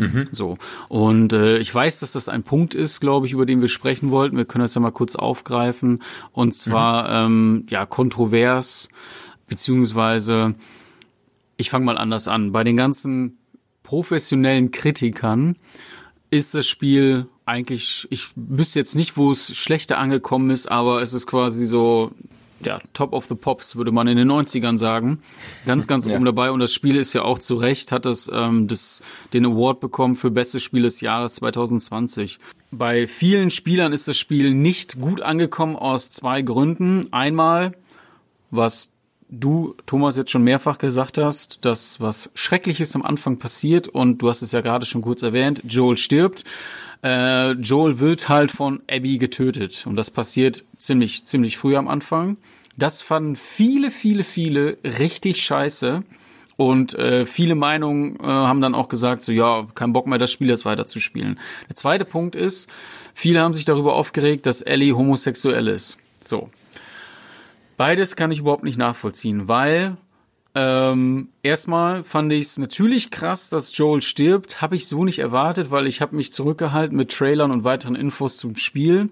B: Mhm. So. Und äh, ich weiß, dass das ein Punkt ist, glaube ich, über den wir sprechen wollten. Wir können das ja mal kurz aufgreifen. Und zwar, mhm. ähm, ja, kontrovers, beziehungsweise ich fange mal anders an. Bei den ganzen professionellen Kritikern ist das Spiel eigentlich, ich wüsste jetzt nicht, wo es schlechter angekommen ist, aber es ist quasi so, ja, Top of the Pops, würde man in den 90ern sagen. Ganz, ganz [laughs] ja. oben dabei. Und das Spiel ist ja auch zu Recht, hat das, ähm, das den Award bekommen für bestes Spiel des Jahres 2020. Bei vielen Spielern ist das Spiel nicht gut angekommen aus zwei Gründen. Einmal, was du, Thomas, jetzt schon mehrfach gesagt hast, dass was Schreckliches am Anfang passiert und du hast es ja gerade schon kurz erwähnt, Joel stirbt. Äh, Joel wird halt von Abby getötet und das passiert ziemlich, ziemlich früh am Anfang. Das fanden viele, viele, viele richtig scheiße. Und äh, viele Meinungen äh, haben dann auch gesagt, so ja, kein Bock mehr, das Spiel jetzt weiterzuspielen. Der zweite Punkt ist, viele haben sich darüber aufgeregt, dass Ellie homosexuell ist. So, Beides kann ich überhaupt nicht nachvollziehen, weil ähm, erstmal fand ich es natürlich krass, dass Joel stirbt. Habe ich so nicht erwartet, weil ich habe mich zurückgehalten mit Trailern und weiteren Infos zum Spiel.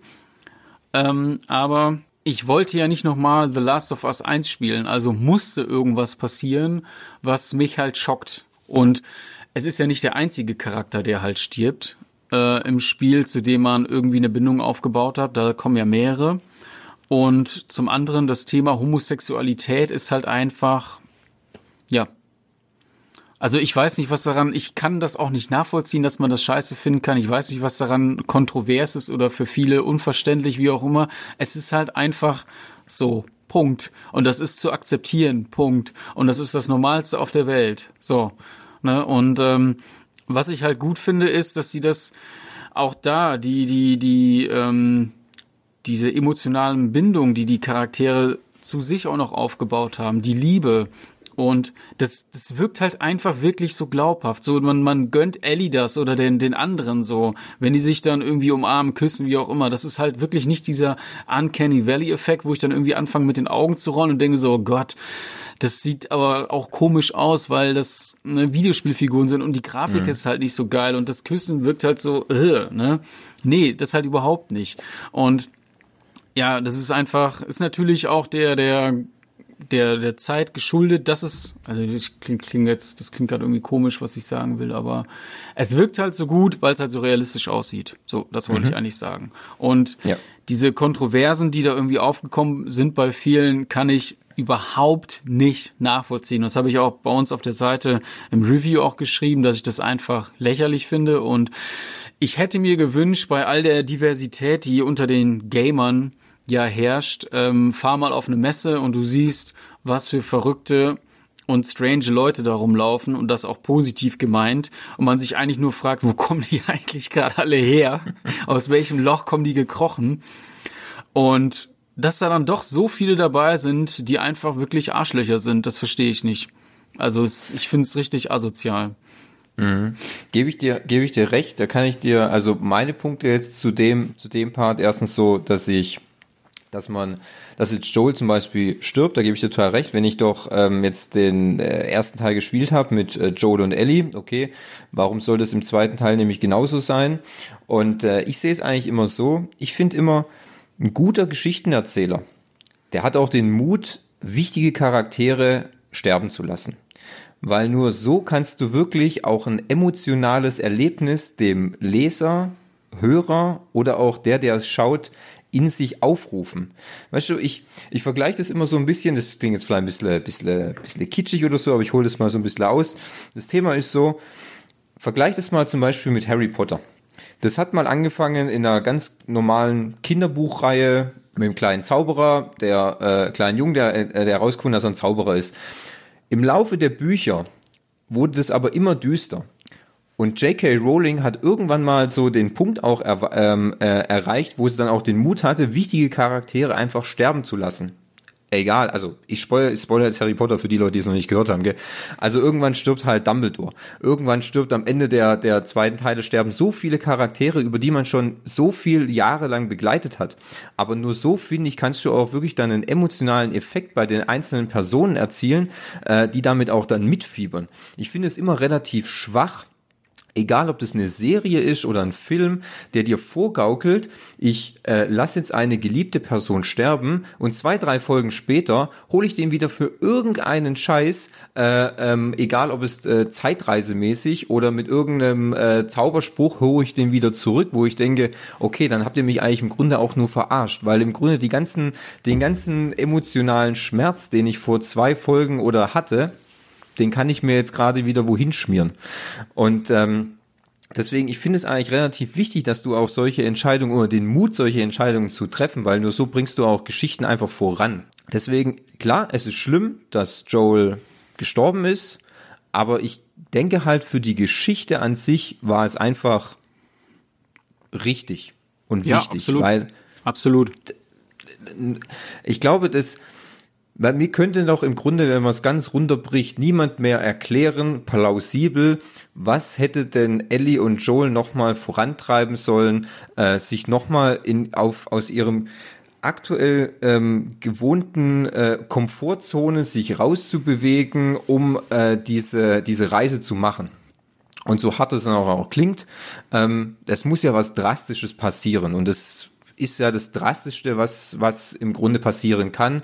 B: Ähm, aber ich wollte ja nicht nochmal The Last of Us 1 spielen, also musste irgendwas passieren, was mich halt schockt. Und es ist ja nicht der einzige Charakter, der halt stirbt äh, im Spiel, zu dem man irgendwie eine Bindung aufgebaut hat. Da kommen ja mehrere. Und zum anderen das Thema Homosexualität ist halt einfach, ja. Also ich weiß nicht, was daran, ich kann das auch nicht nachvollziehen, dass man das scheiße finden kann. Ich weiß nicht, was daran kontrovers ist oder für viele unverständlich, wie auch immer. Es ist halt einfach so. Punkt. Und das ist zu akzeptieren. Punkt. Und das ist das Normalste auf der Welt. So. Ne? Und ähm, was ich halt gut finde, ist, dass sie das auch da, die, die, die, ähm, diese emotionalen Bindungen, die die Charaktere zu sich auch noch aufgebaut haben, die Liebe. Und das, das wirkt halt einfach wirklich so glaubhaft. So, man, man gönnt Ellie das oder den, den anderen so, wenn die sich dann irgendwie umarmen, küssen, wie auch immer. Das ist halt wirklich nicht dieser Uncanny Valley-Effekt, wo ich dann irgendwie anfange mit den Augen zu rollen und denke so, oh Gott, das sieht aber auch komisch aus, weil das ne, Videospielfiguren sind und die Grafik mhm. ist halt nicht so geil und das Küssen wirkt halt so, äh, ne? Nee, das halt überhaupt nicht. Und ja, das ist einfach, ist natürlich auch der, der, der, der Zeit geschuldet, dass es, also das klingt, klingt jetzt, das klingt gerade irgendwie komisch, was ich sagen will, aber es wirkt halt so gut, weil es halt so realistisch aussieht. So, das wollte mhm. ich eigentlich sagen. Und ja. diese Kontroversen, die da irgendwie aufgekommen sind bei vielen, kann ich überhaupt nicht nachvollziehen. Das habe ich auch bei uns auf der Seite im Review auch geschrieben, dass ich das einfach lächerlich finde. Und ich hätte mir gewünscht, bei all der Diversität, die unter den Gamern ja herrscht, ähm, fahr mal auf eine Messe und du siehst, was für verrückte und strange Leute da rumlaufen und das auch positiv gemeint und man sich eigentlich nur fragt, wo [laughs] kommen die eigentlich gerade alle her? Aus welchem Loch kommen die gekrochen? Und dass da dann doch so viele dabei sind, die einfach wirklich Arschlöcher sind, das verstehe ich nicht. Also es, ich finde es richtig asozial.
A: Mhm. Gebe ich dir, gebe ich dir recht. Da kann ich dir, also meine Punkte jetzt zu dem, zu dem Part erstens so, dass ich dass man, dass jetzt Joel zum Beispiel stirbt, da gebe ich dir total recht. Wenn ich doch ähm, jetzt den äh, ersten Teil gespielt habe mit äh, Joel und Ellie, okay, warum soll das im zweiten Teil nämlich genauso sein? Und äh, ich sehe es eigentlich immer so, ich finde immer, ein guter Geschichtenerzähler, der hat auch den Mut, wichtige Charaktere sterben zu lassen. Weil nur so kannst du wirklich auch ein emotionales Erlebnis dem Leser, Hörer oder auch der, der es schaut, in sich aufrufen. Weißt du, ich, ich vergleiche das immer so ein bisschen, das klingt jetzt vielleicht ein bisschen, bisschen, bisschen kitschig oder so, aber ich hole das mal so ein bisschen aus. Das Thema ist so, vergleich das mal zum Beispiel mit Harry Potter. Das hat mal angefangen in einer ganz normalen Kinderbuchreihe mit dem kleinen Zauberer, der äh, kleinen Jungen, der, äh, der herausgefunden, dass er ein Zauberer ist. Im Laufe der Bücher wurde das aber immer düster. Und J.K. Rowling hat irgendwann mal so den Punkt auch er, ähm, äh, erreicht, wo sie dann auch den Mut hatte, wichtige Charaktere einfach sterben zu lassen. Egal, also ich spoilere, ich spoilere jetzt Harry Potter für die Leute, die es noch nicht gehört haben. Gell? Also irgendwann stirbt halt Dumbledore. Irgendwann stirbt am Ende der, der zweiten Teile sterben so viele Charaktere, über die man schon so viel Jahre lang begleitet hat. Aber nur so, finde ich, kannst du auch wirklich dann einen emotionalen Effekt bei den einzelnen Personen erzielen, äh, die damit auch dann mitfiebern. Ich finde es immer relativ schwach, egal ob das eine Serie ist oder ein Film, der dir vorgaukelt, ich äh, lasse jetzt eine geliebte Person sterben und zwei, drei Folgen später hole ich den wieder für irgendeinen Scheiß, äh, ähm, egal ob es äh, zeitreisemäßig oder mit irgendeinem äh, Zauberspruch hole ich den wieder zurück, wo ich denke, okay, dann habt ihr mich eigentlich im Grunde auch nur verarscht, weil im Grunde die ganzen, den ganzen emotionalen Schmerz, den ich vor zwei Folgen oder hatte, den kann ich mir jetzt gerade wieder wohin schmieren. Und ähm, Deswegen, ich finde es eigentlich relativ wichtig, dass du auch solche Entscheidungen oder den Mut, solche Entscheidungen zu treffen, weil nur so bringst du auch Geschichten einfach voran. Deswegen, klar, es ist schlimm, dass Joel gestorben ist, aber ich denke halt für die Geschichte an sich war es einfach richtig und wichtig, ja,
B: absolut.
A: weil
B: absolut.
A: Ich glaube, dass weil mir könnte doch im Grunde, wenn man es ganz runterbricht, niemand mehr erklären, plausibel, was hätte denn Ellie und Joel nochmal vorantreiben sollen, äh, sich nochmal in, auf, aus ihrem aktuell ähm, gewohnten äh, Komfortzone sich rauszubewegen, um äh, diese, diese Reise zu machen. Und so hart es dann auch, auch klingt, ähm, es muss ja was Drastisches passieren. Und das ist ja das Drastischste, was, was im Grunde passieren kann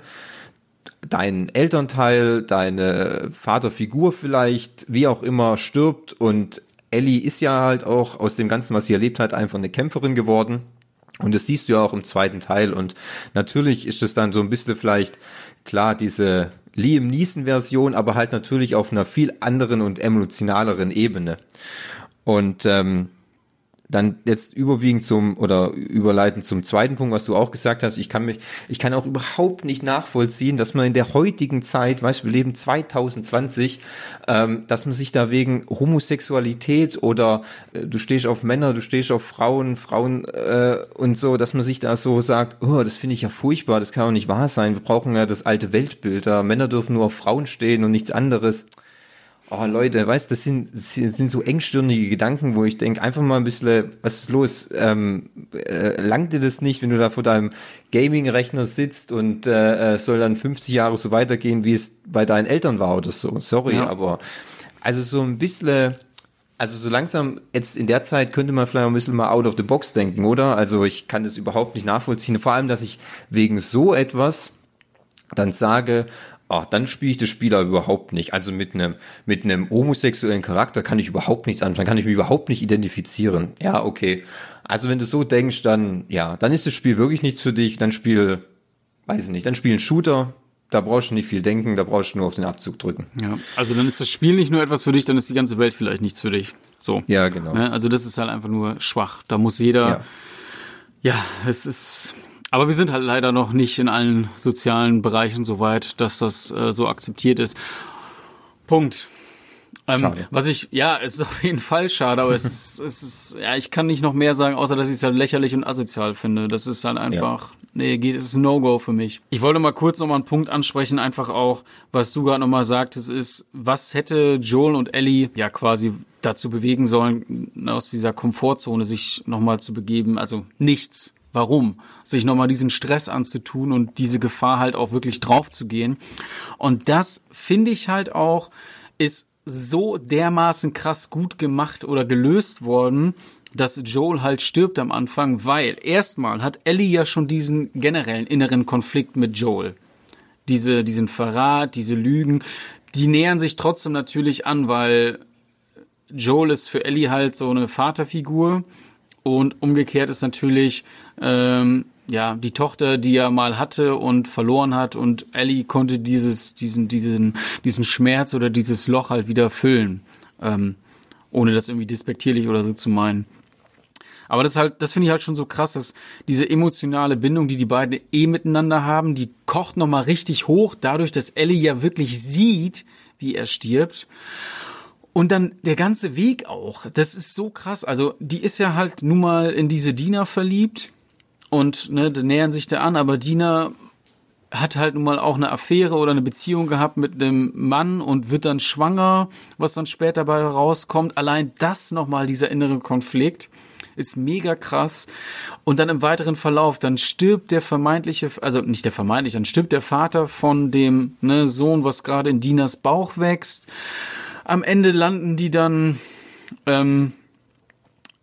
A: dein Elternteil, deine Vaterfigur vielleicht, wie auch immer, stirbt und Ellie ist ja halt auch aus dem Ganzen, was sie erlebt hat, einfach eine Kämpferin geworden. Und das siehst du ja auch im zweiten Teil. Und natürlich ist es dann so ein bisschen vielleicht, klar, diese Liam Neeson-Version, aber halt natürlich auf einer viel anderen und emotionaleren Ebene. Und ähm, dann jetzt überwiegend zum oder überleiten zum zweiten Punkt, was du auch gesagt hast. Ich kann mich, ich kann auch überhaupt nicht nachvollziehen, dass man in der heutigen Zeit, weißt wir leben 2020, ähm, dass man sich da wegen Homosexualität oder äh, du stehst auf Männer, du stehst auf Frauen, Frauen äh, und so, dass man sich da so sagt, oh, das finde ich ja furchtbar, das kann doch nicht wahr sein. Wir brauchen ja das alte Weltbild. Da Männer dürfen nur auf Frauen stehen und nichts anderes oh Leute, weißt, das sind, das sind so engstirnige Gedanken, wo ich denke, einfach mal ein bisschen, was ist los? Ähm, äh, langt dir das nicht, wenn du da vor deinem Gaming-Rechner sitzt und äh, äh soll dann 50 Jahre so weitergehen, wie es bei deinen Eltern war oder so? Sorry, ja. aber also so ein bisschen, also so langsam, jetzt in der Zeit könnte man vielleicht ein bisschen mal out of the box denken, oder? Also ich kann das überhaupt nicht nachvollziehen. Vor allem, dass ich wegen so etwas dann sage, oh, dann spiele ich das Spieler überhaupt nicht. Also mit einem mit einem homosexuellen Charakter kann ich überhaupt nichts anfangen, kann ich mich überhaupt nicht identifizieren. Ja, okay. Also wenn du so denkst, dann ja, dann ist das Spiel wirklich nichts für dich. Dann spiel, weiß ich nicht, dann spiel einen Shooter. Da brauchst du nicht viel denken, da brauchst du nur auf den Abzug drücken.
B: Ja, also dann ist das Spiel nicht nur etwas für dich, dann ist die ganze Welt vielleicht nichts für dich. So.
A: Ja, genau.
B: Ne? Also das ist halt einfach nur schwach. Da muss jeder.
A: Ja.
B: Ja, es ist. Aber wir sind halt leider noch nicht in allen sozialen Bereichen so weit, dass das äh, so akzeptiert ist. Punkt. Ähm, was ich, ja, es ist [laughs] auf jeden Fall schade, aber es ist, es ist, ja, ich kann nicht noch mehr sagen, außer dass ich es halt lächerlich und asozial finde. Das ist halt einfach, nee, geht, es ist ein No-Go für mich. Ich wollte mal kurz nochmal einen Punkt ansprechen, einfach auch, was du gerade nochmal sagtest, ist, was hätte Joel und Ellie ja quasi dazu bewegen sollen, aus dieser Komfortzone sich nochmal zu begeben? Also nichts. Warum? Sich nochmal diesen Stress anzutun und diese Gefahr halt auch wirklich drauf zu gehen. Und das finde ich halt auch, ist so dermaßen krass gut gemacht oder gelöst worden, dass Joel halt stirbt am Anfang, weil erstmal hat Ellie ja schon diesen generellen inneren Konflikt mit Joel. Diese, diesen Verrat, diese Lügen, die nähern sich trotzdem natürlich an, weil Joel ist für Ellie halt so eine Vaterfigur und umgekehrt ist natürlich ähm, ja die Tochter, die er mal hatte und verloren hat und Ellie konnte dieses diesen diesen diesen Schmerz oder dieses Loch halt wieder füllen, ähm, ohne das irgendwie despektierlich oder so zu meinen. Aber das ist halt, das finde ich halt schon so krass, dass diese emotionale Bindung, die die beiden eh miteinander haben, die kocht noch mal richtig hoch, dadurch, dass Ellie ja wirklich sieht, wie er stirbt. Und dann der ganze Weg auch. Das ist so krass. Also die ist ja halt nun mal in diese Dina verliebt und ne, nähern sich da an, aber Dina hat halt nun mal auch eine Affäre oder eine Beziehung gehabt mit einem Mann und wird dann schwanger, was dann später bei rauskommt. Allein das nochmal, dieser innere Konflikt, ist mega krass. Und dann im weiteren Verlauf, dann stirbt der vermeintliche, also nicht der vermeintliche, dann stirbt der Vater von dem ne, Sohn, was gerade in Dinas Bauch wächst. Am Ende landen die dann ähm,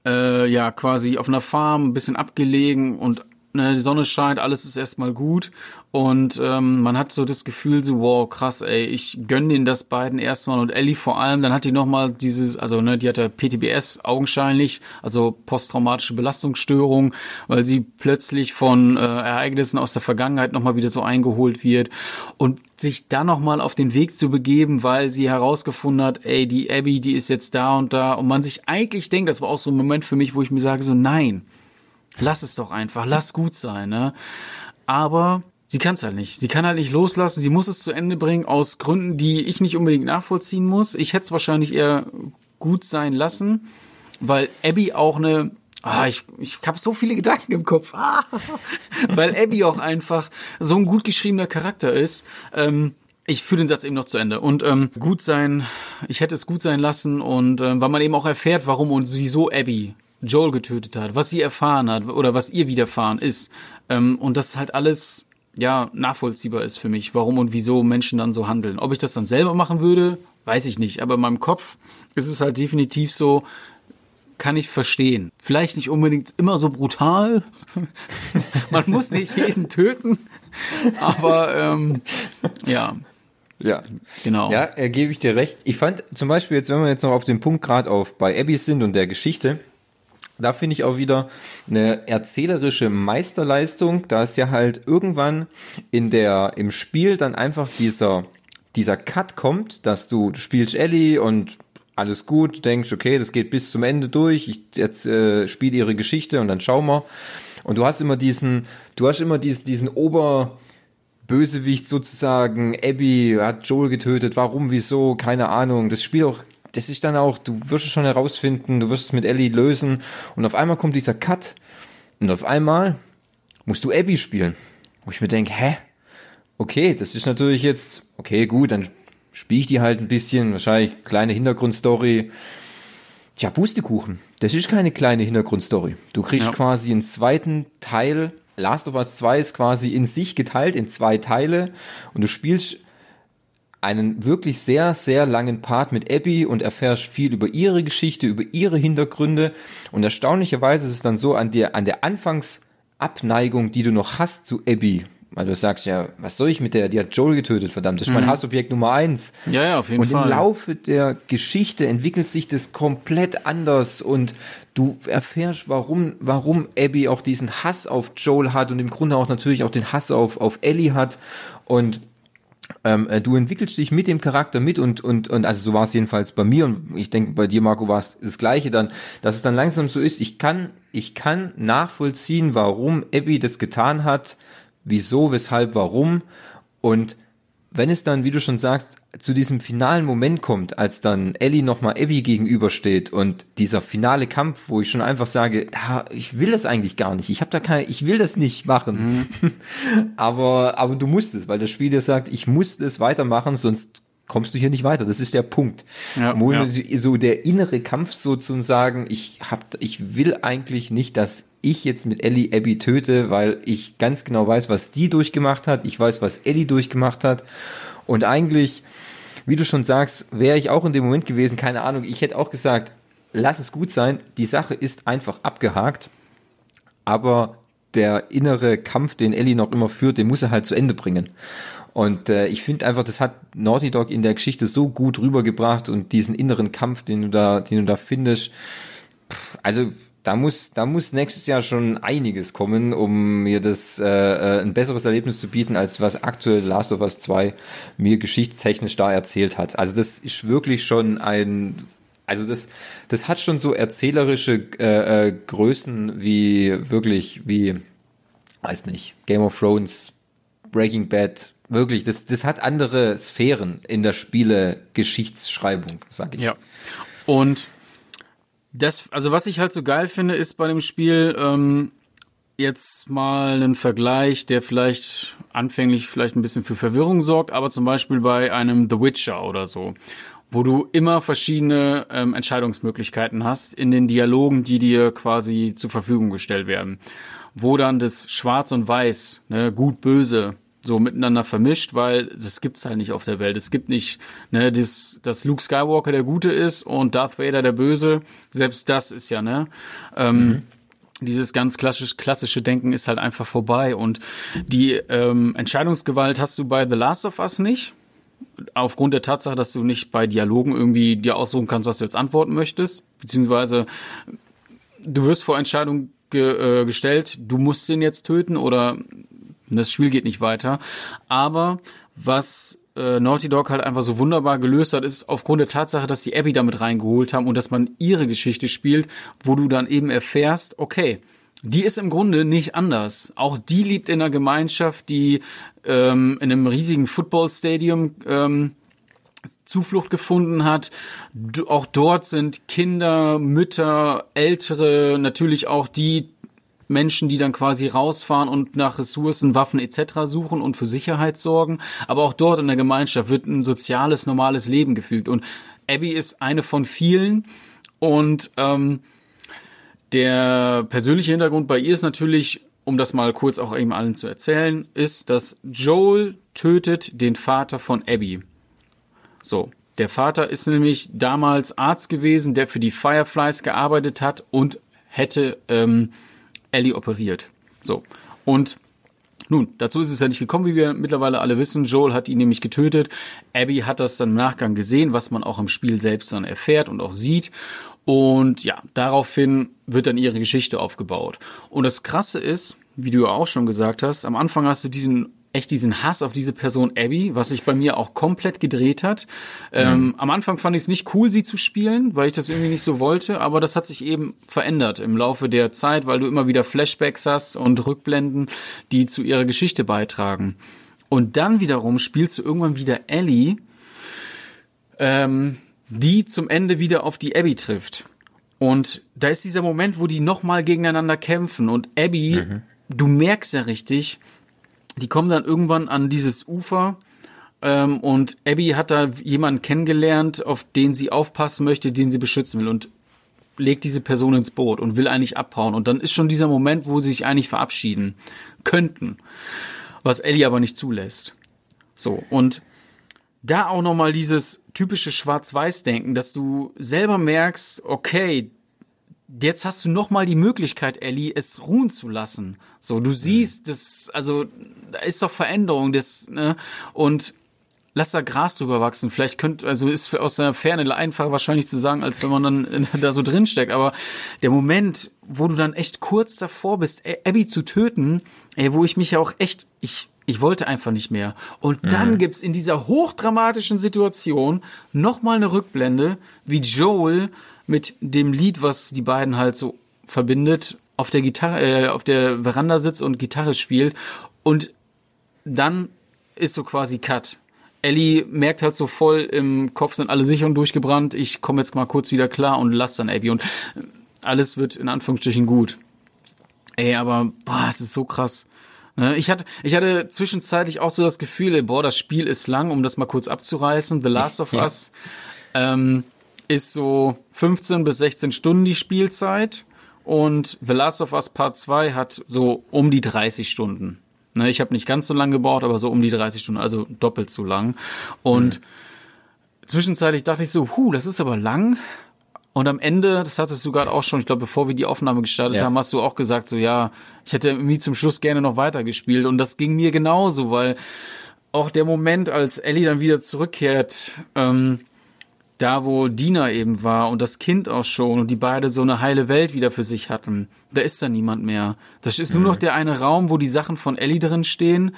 B: äh, ja quasi auf einer Farm, ein bisschen abgelegen und ne, die Sonne scheint, alles ist erstmal gut und ähm, man hat so das Gefühl so wow krass ey ich gönn denen das beiden erstmal und Ellie vor allem. Dann hat die noch mal dieses also ne die hat ja PTBS augenscheinlich also posttraumatische Belastungsstörung weil sie plötzlich von äh, Ereignissen aus der Vergangenheit noch mal wieder so eingeholt wird. Und sich dann noch mal auf den Weg zu begeben weil sie herausgefunden hat ey die Abby die ist jetzt da und da. Und man sich eigentlich denkt das war auch so ein Moment für mich wo ich mir sage so nein lass es doch einfach, lass gut sein, ne? Aber sie kann es halt nicht. Sie kann halt nicht loslassen, sie muss es zu Ende bringen aus Gründen, die ich nicht unbedingt nachvollziehen muss. Ich hätte es wahrscheinlich eher gut sein lassen, weil Abby auch eine Ah, ich, ich habe so viele Gedanken im Kopf. Ah, [laughs] weil Abby auch einfach so ein gut geschriebener Charakter ist. Ähm, ich führe den Satz eben noch zu Ende. Und ähm, gut sein, ich hätte es gut sein lassen und ähm, weil man eben auch erfährt, warum und wieso Abby Joel getötet hat, was sie erfahren hat oder was ihr widerfahren ist. Ähm, und das halt alles ja nachvollziehbar ist für mich, warum und wieso Menschen dann so handeln. Ob ich das dann selber machen würde, weiß ich nicht. Aber in meinem Kopf ist es halt definitiv so, kann ich verstehen. Vielleicht nicht unbedingt immer so brutal. [laughs] Man muss nicht jeden töten. Aber ähm, ja.
A: Ja,
B: Genau.
A: Ja, äh, gebe ich dir recht. Ich fand zum Beispiel jetzt, wenn wir jetzt noch auf den Punkt gerade auf bei Abby sind und der Geschichte, da finde ich auch wieder eine erzählerische Meisterleistung. Da ist ja halt irgendwann in der im Spiel dann einfach dieser dieser Cut kommt, dass du, du spielst Ellie und alles gut, denkst, okay, das geht bis zum Ende durch, ich jetzt äh, spiele ihre Geschichte und dann schauen wir. Und du hast immer diesen, du hast immer diesen, diesen Ober, Bösewicht sozusagen, Abby hat Joel getötet, warum, wieso, keine Ahnung. Das Spiel auch, das ist dann auch, du wirst es schon herausfinden, du wirst es mit Ellie lösen und auf einmal kommt dieser Cut und auf einmal musst du Abby spielen. Wo ich mir denke, hä? Okay, das ist natürlich jetzt, okay, gut, dann spiele ich die halt ein bisschen, wahrscheinlich kleine Hintergrundstory. Tja, Pustekuchen. Das ist keine kleine Hintergrundstory. Du kriegst
B: Ja.
A: quasi einen zweiten Teil. Last of Us 2 ist quasi in sich geteilt in zwei Teile und du spielst einen wirklich sehr, sehr langen Part mit Abby und erfährst viel über ihre Geschichte, über ihre Hintergründe und erstaunlicherweise ist es dann so an der, an der Anfangsabneigung, die du noch hast zu Abby Weil du sagst ja, was soll ich mit der? Die hat Joel getötet, verdammt. Das ist mein Hassobjekt Nummer eins.
B: Ja, ja, auf jeden
A: und
B: Fall.
A: im Laufe der Geschichte entwickelt sich das komplett anders und du erfährst, warum, warum Abby auch diesen Hass auf Joel hat und im Grunde auch natürlich auch den Hass auf, auf Ellie hat und ähm, äh, du entwickelst dich mit dem Charakter mit und und und also so war es jedenfalls bei mir und ich denke bei dir Marco war es das gleiche dann, dass es dann langsam so ist. Ich kann ich kann nachvollziehen, warum Abby das getan hat, wieso, weshalb, warum und wenn es dann, wie du schon sagst, zu diesem finalen Moment kommt, als dann Ellie nochmal Abby gegenübersteht und dieser finale Kampf, wo ich schon einfach sage, ah, ich will das eigentlich gar nicht, ich habe da keine, ich will das nicht machen, mhm. [laughs] aber aber du musst es, weil das Spiel dir sagt, ich muss es weitermachen, sonst kommst du hier nicht weiter. Das ist der Punkt. Ja, ja. so der innere Kampf sozusagen, ich hab, ich will eigentlich nicht, dass ich jetzt mit Ellie Abby töte, weil ich ganz genau weiß, was die durchgemacht hat. Ich weiß, was Ellie durchgemacht hat. Und eigentlich, wie du schon sagst, wäre ich auch in dem Moment gewesen, keine Ahnung, ich hätte auch gesagt, lass es gut sein. Die Sache ist einfach abgehakt. Aber der innere Kampf, den Ellie noch immer führt, den muss er halt zu Ende bringen. Und äh, ich finde einfach, das hat Naughty Dog in der Geschichte so gut rübergebracht und diesen inneren Kampf, den du da, den du da findest. Also da muss, da muss nächstes Jahr schon einiges kommen, um mir das äh, äh, ein besseres Erlebnis zu bieten, als was aktuell Last of Us 2 mir geschichtstechnisch da erzählt hat. Also das ist wirklich schon ein also das, das hat schon so erzählerische äh, äh, Größen wie wirklich, wie, weiß nicht, Game of Thrones, Breaking Bad, wirklich, das, das hat andere Sphären in der Spiele-Geschichtsschreibung, sag ich.
B: Ja. Und das, also was ich halt so geil finde, ist bei dem Spiel ähm, jetzt mal einen Vergleich, der vielleicht anfänglich vielleicht ein bisschen für Verwirrung sorgt, aber zum Beispiel bei einem The Witcher oder so, wo du immer verschiedene ähm, Entscheidungsmöglichkeiten hast in den Dialogen, die dir quasi zur Verfügung gestellt werden, wo dann das Schwarz und Weiß, ne, gut, böse, so miteinander vermischt, weil das gibt's halt nicht auf der Welt. Es gibt nicht, ne, das, dass Luke Skywalker der Gute ist und Darth Vader der Böse. Selbst das ist ja, ne? Ähm, mhm. Dieses ganz klassisch, klassische Denken ist halt einfach vorbei und die ähm, Entscheidungsgewalt hast du bei The Last of Us nicht. Aufgrund der Tatsache, dass du nicht bei Dialogen irgendwie dir aussuchen kannst, was du jetzt antworten möchtest, beziehungsweise du wirst vor Entscheidungen ge äh, gestellt, du musst den jetzt töten oder das Spiel geht nicht weiter. Aber was äh, Naughty Dog halt einfach so wunderbar gelöst hat, ist aufgrund der Tatsache, dass die Abby damit reingeholt haben und dass man ihre Geschichte spielt, wo du dann eben erfährst, okay, die ist im Grunde nicht anders. Auch die lebt in einer Gemeinschaft, die ähm, in einem riesigen Footballstadium ähm, Zuflucht gefunden hat. Auch dort sind Kinder, Mütter, Ältere, natürlich auch die Menschen, die dann quasi rausfahren und nach Ressourcen, Waffen etc. suchen und für Sicherheit sorgen. Aber auch dort in der Gemeinschaft wird ein soziales, normales Leben gefügt. Und Abby ist eine von vielen. Und ähm, der persönliche Hintergrund bei ihr ist natürlich, um das mal kurz auch eben allen zu erzählen, ist, dass Joel tötet den Vater von Abby. So. Der Vater ist nämlich damals Arzt gewesen, der für die Fireflies gearbeitet hat und hätte ähm, Ellie operiert. So. Und nun, dazu ist es ja nicht gekommen, wie wir mittlerweile alle wissen. Joel hat ihn nämlich getötet. Abby hat das dann im Nachgang gesehen, was man auch im Spiel selbst dann erfährt und auch sieht. Und ja, daraufhin wird dann ihre Geschichte aufgebaut. Und das Krasse ist, wie du ja auch schon gesagt hast, am Anfang hast du diesen echt diesen Hass auf diese Person Abby, was sich bei mir auch komplett gedreht hat. Ähm, mhm. Am Anfang fand ich es nicht cool, sie zu spielen, weil ich das irgendwie nicht so wollte, aber das hat sich eben verändert im Laufe der Zeit, weil du immer wieder Flashbacks hast und Rückblenden, die zu ihrer Geschichte beitragen. Und dann wiederum spielst du irgendwann wieder Ellie, ähm, die zum Ende wieder auf die Abby trifft. Und da ist dieser Moment, wo die nochmal gegeneinander kämpfen und Abby, mhm. du merkst ja richtig, die kommen dann irgendwann an dieses Ufer ähm, und Abby hat da jemanden kennengelernt, auf den sie aufpassen möchte, den sie beschützen will und legt diese Person ins Boot und will eigentlich abhauen. Und dann ist schon dieser Moment, wo sie sich eigentlich verabschieden könnten, was Ellie aber nicht zulässt. So, und da auch nochmal dieses typische Schwarz-Weiß-Denken, dass du selber merkst, okay, jetzt hast du noch mal die Möglichkeit, Ellie, es ruhen zu lassen. So, du siehst, das, also da ist doch Veränderung, das ne? und lass da Gras drüber wachsen. Vielleicht könnte, also ist aus der Ferne einfacher wahrscheinlich zu sagen, als wenn man dann da so drin steckt. Aber der Moment, wo du dann echt kurz davor bist, Abby zu töten, ey, wo ich mich ja auch echt, ich, ich wollte einfach nicht mehr. Und dann mhm. gibt's in dieser hochdramatischen Situation nochmal eine Rückblende, wie Joel mit dem Lied, was die beiden halt so verbindet, auf der Gitarre, äh, auf der Veranda sitzt und Gitarre spielt. Und dann ist so quasi Cut. Ellie merkt halt so voll im Kopf sind alle Sicherungen durchgebrannt. Ich komme jetzt mal kurz wieder klar und lass dann Abby und alles wird in Anführungsstrichen gut. Ey, aber boah, es ist so krass. Ne, ich hatte, ich hatte zwischenzeitlich auch so das Gefühl, ey, boah, das Spiel ist lang, um das mal kurz abzureißen. The Last of [laughs] ja. Us ähm, ist so 15 bis 16 Stunden die Spielzeit und The Last of Us Part 2 hat so um die 30 Stunden. Ne, ich habe nicht ganz so lang gebraucht, aber so um die 30 Stunden, also doppelt so lang. Und mhm. zwischenzeitlich dachte ich so, hu, das ist aber lang. Und am Ende, das hattest du gerade auch schon, ich glaube, bevor wir die Aufnahme gestartet ja. haben, hast du auch gesagt, so ja, ich hätte irgendwie zum Schluss gerne noch weitergespielt. Und das ging mir genauso, weil auch der Moment, als Ellie dann wieder zurückkehrt, ähm, da wo Dina eben war und das Kind auch schon und die beide so eine heile Welt wieder für sich hatten, da ist da niemand mehr. Das ist nur noch der eine Raum, wo die Sachen von Ellie drin stehen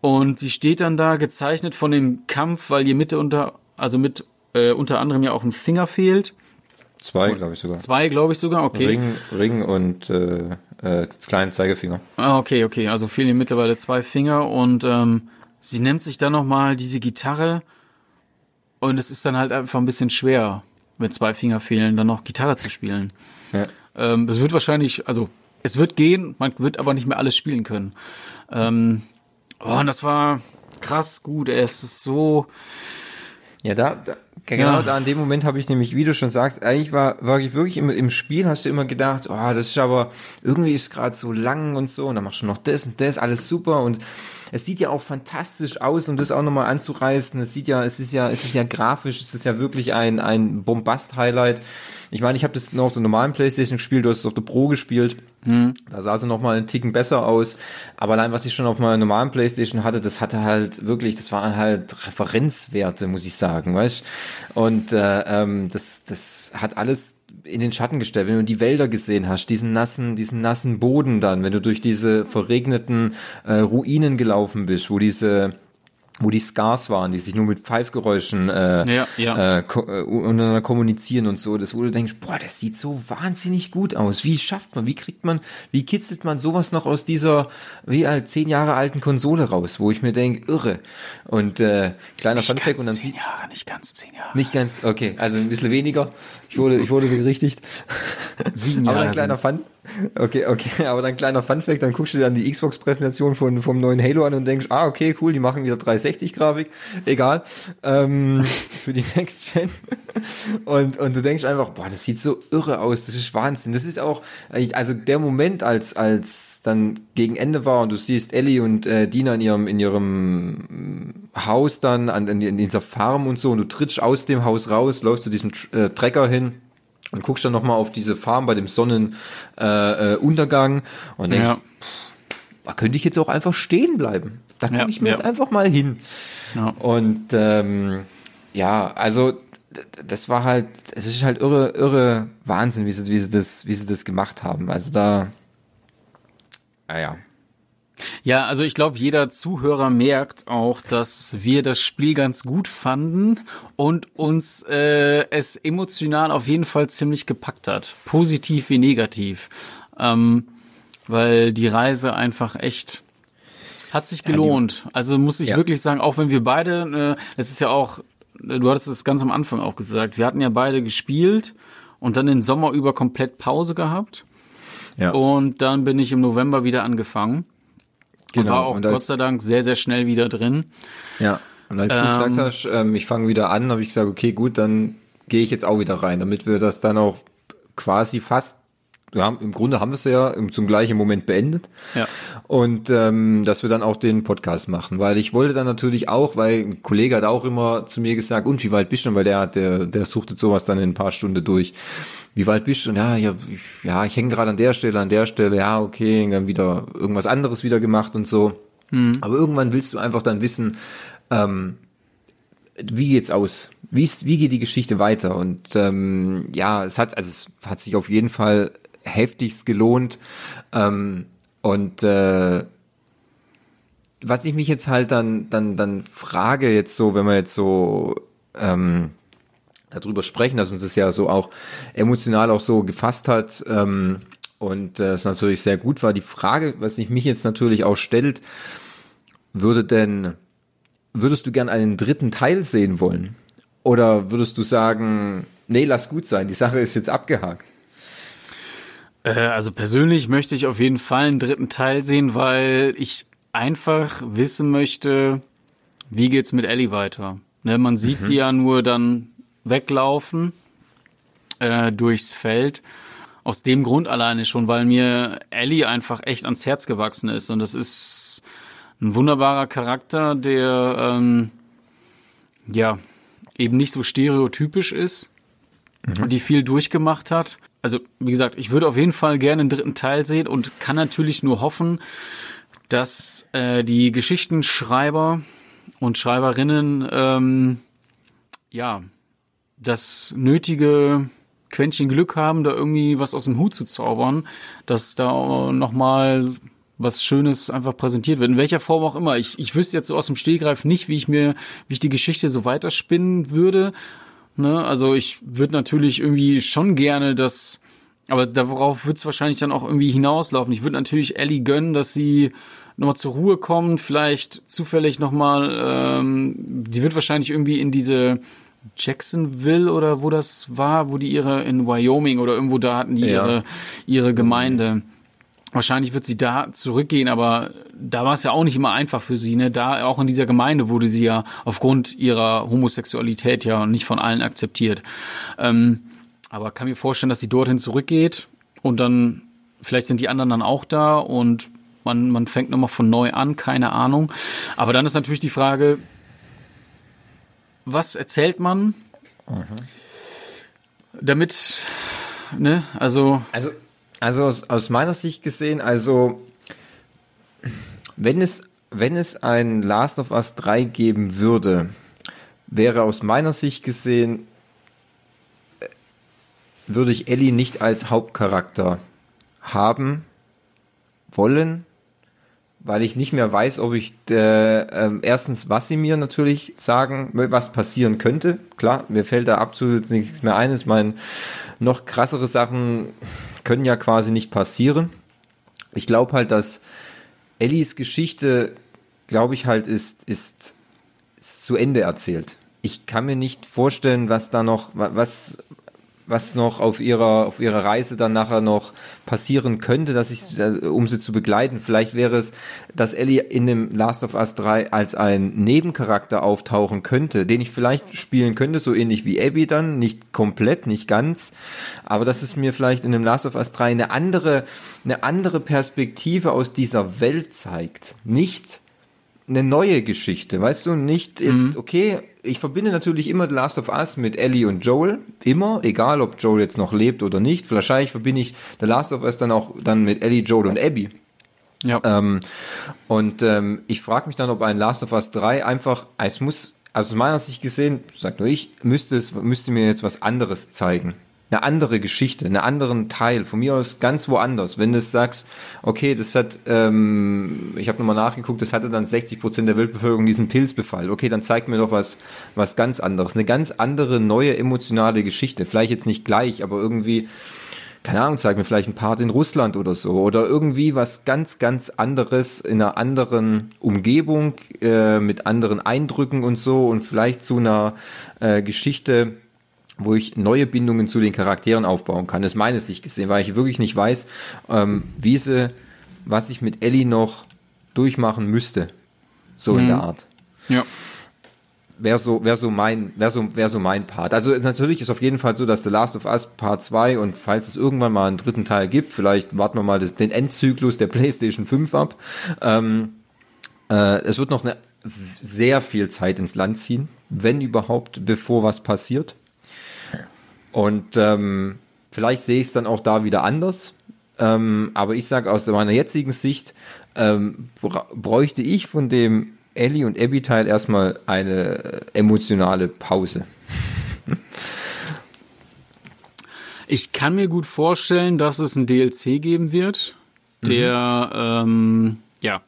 B: und sie steht dann da gezeichnet von dem Kampf, weil ihr Mitte unter, also mit äh, unter anderem ja auch ein Finger fehlt.
A: Zwei, glaube ich sogar.
B: Zwei, glaube ich sogar, okay.
A: Ring, Ring und äh, äh, kleinen Zeigefinger.
B: Ah, okay, okay. Also fehlen ihr mittlerweile zwei Finger und ähm, sie nimmt sich dann nochmal diese Gitarre und es ist dann halt einfach ein bisschen schwer, mit zwei Finger fehlen, dann noch Gitarre zu spielen. Ja. Ähm, es wird wahrscheinlich, also es wird gehen, man wird aber nicht mehr alles spielen können. Ähm, oh, und das war krass gut. Es ist so.
A: Ja, da, da genau ja. da in dem Moment habe ich nämlich, wie du schon sagst, eigentlich war, war ich wirklich im, im Spiel, hast du immer gedacht, oh, das ist aber, irgendwie ist gerade so lang und so, und dann machst du noch das und das, alles super und es sieht ja auch fantastisch aus, um das auch nochmal anzureißen. Es sieht ja, es ist ja, es ist ja grafisch, es ist ja wirklich ein, ein Bombast-Highlight. Ich meine, ich habe das noch auf der normalen Playstation gespielt, du hast es auf der Pro gespielt. Hm. Da sah sie noch mal einen Ticken besser aus. Aber allein, was ich schon auf meiner normalen Playstation hatte, das hatte halt wirklich, das waren halt Referenzwerte, muss ich sagen, weißt Und äh, ähm, das, das hat alles in den Schatten gestellt, wenn du die Wälder gesehen hast, diesen nassen, diesen nassen Boden dann, wenn du durch diese verregneten äh, Ruinen gelaufen bist, wo diese wo die Scars waren, die sich nur mit Pfeifgeräuschen äh, ja, ja. Äh, ko äh, untereinander kommunizieren und so, das wo du denkst, boah, das sieht so wahnsinnig gut aus. Wie schafft man, wie kriegt man, wie kitzelt man sowas noch aus dieser wie alt zehn Jahre alten Konsole raus, wo ich mir denke, irre. Und äh, kleiner Funfact und dann
B: zehn Jahre, nicht ganz zehn Jahre.
A: Nicht ganz, okay, also ein bisschen weniger. Ich wurde, ich wurde berichtigt. Sieben Jahre. [laughs] Aber ein kleiner Fun, Okay, okay, [laughs] aber dann kleiner Funfact, dann guckst du dir dann die Xbox-Präsentation von vom neuen Halo an und denkst, ah, okay, cool, die machen wieder 360-Grafik, egal, ähm, [laughs] für die Next Gen. Und, und du denkst einfach, boah, das sieht so irre aus, das ist Wahnsinn. Das ist auch, also der Moment, als, als dann gegen Ende war und du siehst Ellie und äh, Dina in ihrem, in ihrem Haus dann, an, in, in dieser Farm und so, und du trittst aus dem Haus raus, läufst zu diesem äh, Trecker hin, und guckst dann nochmal auf diese Farm bei dem Sonnenuntergang äh, äh, und denkst, ja. pff, da könnte ich jetzt auch einfach stehen bleiben. Da kann ja, ich mir ja. jetzt einfach mal hin. Und ähm, ja, also das war halt, es ist halt irre, irre Wahnsinn, wie sie, wie sie das, wie sie das gemacht haben. Also da, naja,
B: ja, also ich glaube, jeder Zuhörer merkt auch, dass wir das Spiel ganz gut fanden und uns äh, es emotional auf jeden Fall ziemlich gepackt hat. Positiv wie negativ. Ähm, weil die Reise einfach echt hat sich gelohnt. Also muss ich ja. wirklich sagen, auch wenn wir beide, äh, das ist ja auch, du hattest es ganz am Anfang auch gesagt, wir hatten ja beide gespielt und dann den Sommer über komplett Pause gehabt. Ja. Und dann bin ich im November wieder angefangen. Genau. Und war auch und Gott sei Dank sehr, sehr schnell wieder drin.
A: Ja. Und als ähm, du gesagt hast, ähm, ich fange wieder an, habe ich gesagt, okay, gut, dann gehe ich jetzt auch wieder rein, damit wir das dann auch quasi fast ja, im Grunde haben wir es ja zum gleichen Moment beendet.
B: Ja.
A: Und ähm, dass wir dann auch den Podcast machen. Weil ich wollte dann natürlich auch, weil ein Kollege hat auch immer zu mir gesagt, und wie weit bist du denn? Weil der hat, der, der suchtet sowas dann in ein paar Stunden durch. Wie weit bist du? Und ja, ja, ich, ja, ich hänge gerade an der Stelle, an der Stelle, ja, okay, dann wieder irgendwas anderes wieder gemacht und so. Mhm. Aber irgendwann willst du einfach dann wissen, ähm, wie geht's aus? Wie, ist, wie geht die Geschichte weiter? Und ähm, ja, es hat, also es hat sich auf jeden Fall heftigst gelohnt. Ähm, und äh, was ich mich jetzt halt dann, dann, dann frage, jetzt so, wenn wir jetzt so ähm, darüber sprechen, dass uns das ja so auch emotional auch so gefasst hat ähm, und äh, es natürlich sehr gut war. Die Frage, was sich mich jetzt natürlich auch stellt, würde denn, würdest du gern einen dritten Teil sehen wollen? Oder würdest du sagen, nee, lass gut sein, die Sache ist jetzt abgehakt?
B: Äh, also persönlich möchte ich auf jeden Fall einen dritten Teil sehen, weil ich einfach wissen möchte, wie geht's mit Ellie weiter. Ne, man sieht mhm. sie ja nur dann weglaufen äh, durchs Feld. Aus dem Grund alleine schon, weil mir Ellie einfach echt ans Herz gewachsen ist. Und das ist ein wunderbarer Charakter, der ähm, ja eben nicht so stereotypisch ist mhm. und die viel durchgemacht hat. Also, wie gesagt, ich würde auf jeden Fall gerne einen dritten Teil sehen und kann natürlich nur hoffen, dass äh, die Geschichtenschreiber und Schreiberinnen ähm, ja das nötige Quäntchen Glück haben, da irgendwie was aus dem Hut zu zaubern, dass da nochmal was Schönes einfach präsentiert wird. In welcher Form auch immer. Ich, ich wüsste jetzt so aus dem Stehgreif nicht, wie ich mir, wie ich die Geschichte so weiterspinnen würde. Ne? Also ich würde natürlich irgendwie schon gerne das, aber darauf wird es wahrscheinlich dann auch irgendwie hinauslaufen. Ich würde natürlich Ellie gönnen, dass sie nochmal zur Ruhe kommt, vielleicht zufällig nochmal, ähm, die wird wahrscheinlich irgendwie in diese Jacksonville oder wo das war, wo die ihre in Wyoming oder irgendwo da hatten die ja. ihre, ihre Gemeinde. Wahrscheinlich wird sie da zurückgehen, aber da war es ja auch nicht immer einfach für sie. Ne? Da auch in dieser Gemeinde wurde sie ja aufgrund ihrer Homosexualität ja nicht von allen akzeptiert. Ähm, aber kann mir vorstellen, dass sie dorthin zurückgeht und dann vielleicht sind die anderen dann auch da und man, man fängt nochmal von neu an, keine Ahnung. Aber dann ist natürlich die Frage, was erzählt man, mhm. damit, ne, also.
A: Also also aus, aus meiner Sicht gesehen, also wenn es, wenn es ein Last of Us 3 geben würde, wäre aus meiner Sicht gesehen, äh, würde ich Ellie nicht als Hauptcharakter haben wollen, weil ich nicht mehr weiß, ob ich äh, äh, erstens, was sie mir natürlich sagen, was passieren könnte. Klar, mir fällt da absolut nichts mehr ein. Ich meine, noch krassere Sachen können ja quasi nicht passieren. Ich glaube halt, dass Ellies Geschichte, glaube ich halt, ist, ist, ist zu Ende erzählt. Ich kann mir nicht vorstellen, was da noch, was, was noch auf ihrer, auf ihrer Reise dann nachher noch passieren könnte, dass ich, äh, um sie zu begleiten. Vielleicht wäre es, dass Ellie in dem Last of Us 3 als ein Nebencharakter auftauchen könnte, den ich vielleicht spielen könnte, so ähnlich wie Abby dann, nicht komplett, nicht ganz, aber dass es mir vielleicht in dem Last of Us 3 eine andere, eine andere Perspektive aus dieser Welt zeigt. Nicht eine neue Geschichte, weißt du, nicht jetzt, mhm. okay, ich verbinde natürlich immer The Last of Us mit Ellie und Joel, immer, egal ob Joel jetzt noch lebt oder nicht. Wahrscheinlich verbinde ich The Last of Us dann auch dann mit Ellie, Joel und Abby. Ja. Ähm, und ähm, ich frage mich dann, ob ein Last of Us 3 einfach, es muss, also aus meiner Sicht gesehen, sagt nur ich, müsste es, müsste mir jetzt was anderes zeigen eine andere Geschichte, einen anderen Teil, von mir aus ganz woanders. Wenn du sagst, okay, das hat, ähm, ich habe nochmal nachgeguckt, das hatte dann 60 Prozent der Weltbevölkerung diesen Pilzbefall. Okay, dann zeigt mir doch was, was ganz anderes. Eine ganz andere, neue, emotionale Geschichte. Vielleicht jetzt nicht gleich, aber irgendwie, keine Ahnung, zeig mir vielleicht ein Part in Russland oder so. Oder irgendwie was ganz, ganz anderes in einer anderen Umgebung, äh, mit anderen Eindrücken und so und vielleicht zu einer äh, Geschichte, wo ich neue Bindungen zu den Charakteren aufbauen kann. Das ist meine Sicht gesehen, weil ich wirklich nicht weiß, ähm, wie sie, was ich mit Ellie noch durchmachen müsste. So mhm. in der Art.
B: Ja.
A: wäre so, wäre so mein, wäre so, wäre so mein Part. Also natürlich ist auf jeden Fall so, dass The Last of Us Part 2 und falls es irgendwann mal einen dritten Teil gibt, vielleicht warten wir mal das, den Endzyklus der PlayStation 5 ab. Ähm, äh, es wird noch eine sehr viel Zeit ins Land ziehen, wenn überhaupt, bevor was passiert. Und ähm, vielleicht sehe ich es dann auch da wieder anders. Ähm, aber ich sage aus meiner jetzigen Sicht, ähm, bräuchte ich von dem Ellie und Abby Teil erstmal eine äh, emotionale Pause. [laughs]
B: ich kann mir gut vorstellen, dass es ein DLC geben wird, der mhm. ähm, ja,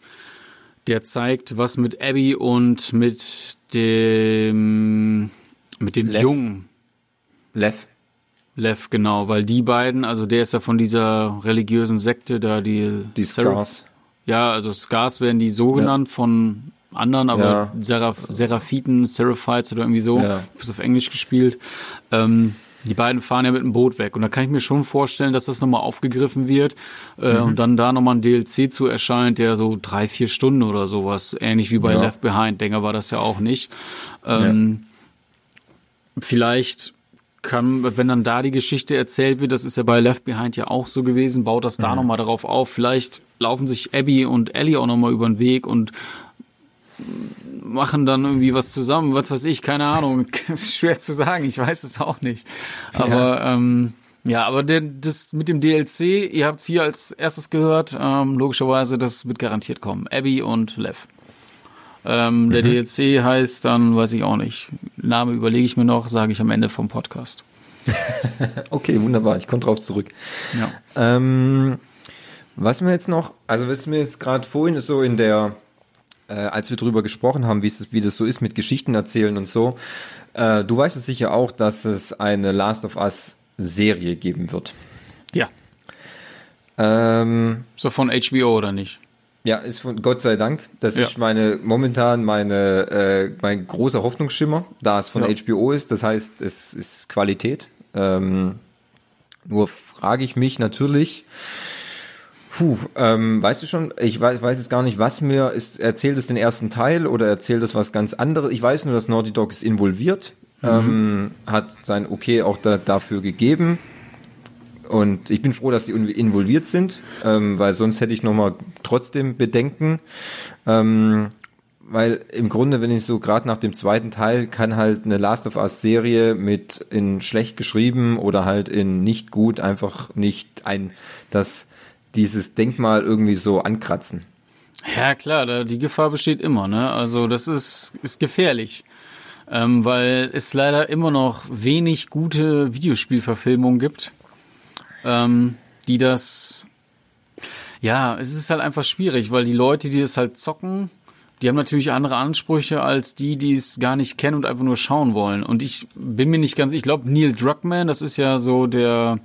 B: der zeigt, was mit Abby und mit dem mit dem
A: Lev.
B: Jungen
A: Lev.
B: Lev, genau, weil die beiden, also der ist ja von dieser religiösen Sekte da, die
A: Die Scars.
B: Ja, also Scars werden die so genannt von anderen, aber
A: Ja.
B: Seraph Seraphiten, Seraphites oder irgendwie so.
A: Ja.
B: Ich hab's auf Englisch gespielt. Ähm, die beiden fahren ja mit dem Boot weg. Und da kann ich mir schon vorstellen, dass das nochmal aufgegriffen wird äh,
A: Mhm.
B: und dann da nochmal ein DLC zu erscheint, der so drei, vier Stunden oder sowas, ähnlich wie bei
A: Ja.
B: Left Behind. Länger war das ja auch nicht. Ähm, Vielleicht kann, wenn dann da die Geschichte erzählt wird, das ist ja bei Left Behind ja auch so gewesen, baut das da
A: Mhm.
B: nochmal darauf auf. Vielleicht laufen sich Abby und Ellie auch nochmal über den Weg und machen dann irgendwie was zusammen, was weiß ich, keine Ahnung. [laughs] Schwer zu sagen, ich weiß es auch nicht. Aber ähm, ja, aber der, das mit dem DLC, ihr habt es hier als erstes gehört, ähm, logischerweise, das wird garantiert kommen. Abby und Lev. Ähm, Der DLC heißt dann, weiß ich auch nicht. Name überlege ich mir noch, sage ich am Ende vom Podcast. [laughs]
A: Okay, wunderbar. Ich komme drauf zurück.
B: Ja.
A: Ähm, was mir jetzt noch, also was mir jetzt gerade vorhin so in der, äh, als wir drüber gesprochen haben, wie es, wie das so ist mit Geschichten erzählen und so, äh, du weißt es sicher auch, dass es eine Last of Us Serie geben wird.
B: Ja.
A: Ähm,
B: So von HBO oder nicht?
A: Ja, ist von Gott sei Dank. Das
B: Ja.
A: ist meine momentan meine äh, mein großer Hoffnungsschimmer, da es von
B: Ja.
A: HBO ist. Das heißt, es ist Qualität. Ähm, nur frage ich mich natürlich. Puh, ähm, weißt du schon, ich weiß, weiß jetzt gar nicht, was mir ist, erzählt es den ersten Teil oder erzählt es was ganz anderes. Ich weiß nur, dass Naughty Dog ist involviert, ähm, hat sein Okay auch da, dafür gegeben. Und ich bin froh, dass sie in- involviert sind, ähm, weil sonst hätte ich nochmal trotzdem Bedenken. Ähm, weil im Grunde, wenn ich so gerade nach dem zweiten Teil kann halt eine Last of Us Serie mit in schlecht geschrieben oder halt in nicht gut einfach nicht ein das dieses Denkmal irgendwie so ankratzen.
B: Ja, klar, da, die Gefahr besteht immer, ne? Also das ist, ist gefährlich. Ähm, weil es leider immer noch wenig gute Videospielverfilmungen gibt, ähm, die das ja, es ist halt einfach schwierig, weil die Leute, die das halt zocken, die haben natürlich andere Ansprüche als die, die es gar nicht kennen und einfach nur schauen wollen. Und ich bin mir nicht ganz, ich glaube, Neil Druckmann, das ist ja so der,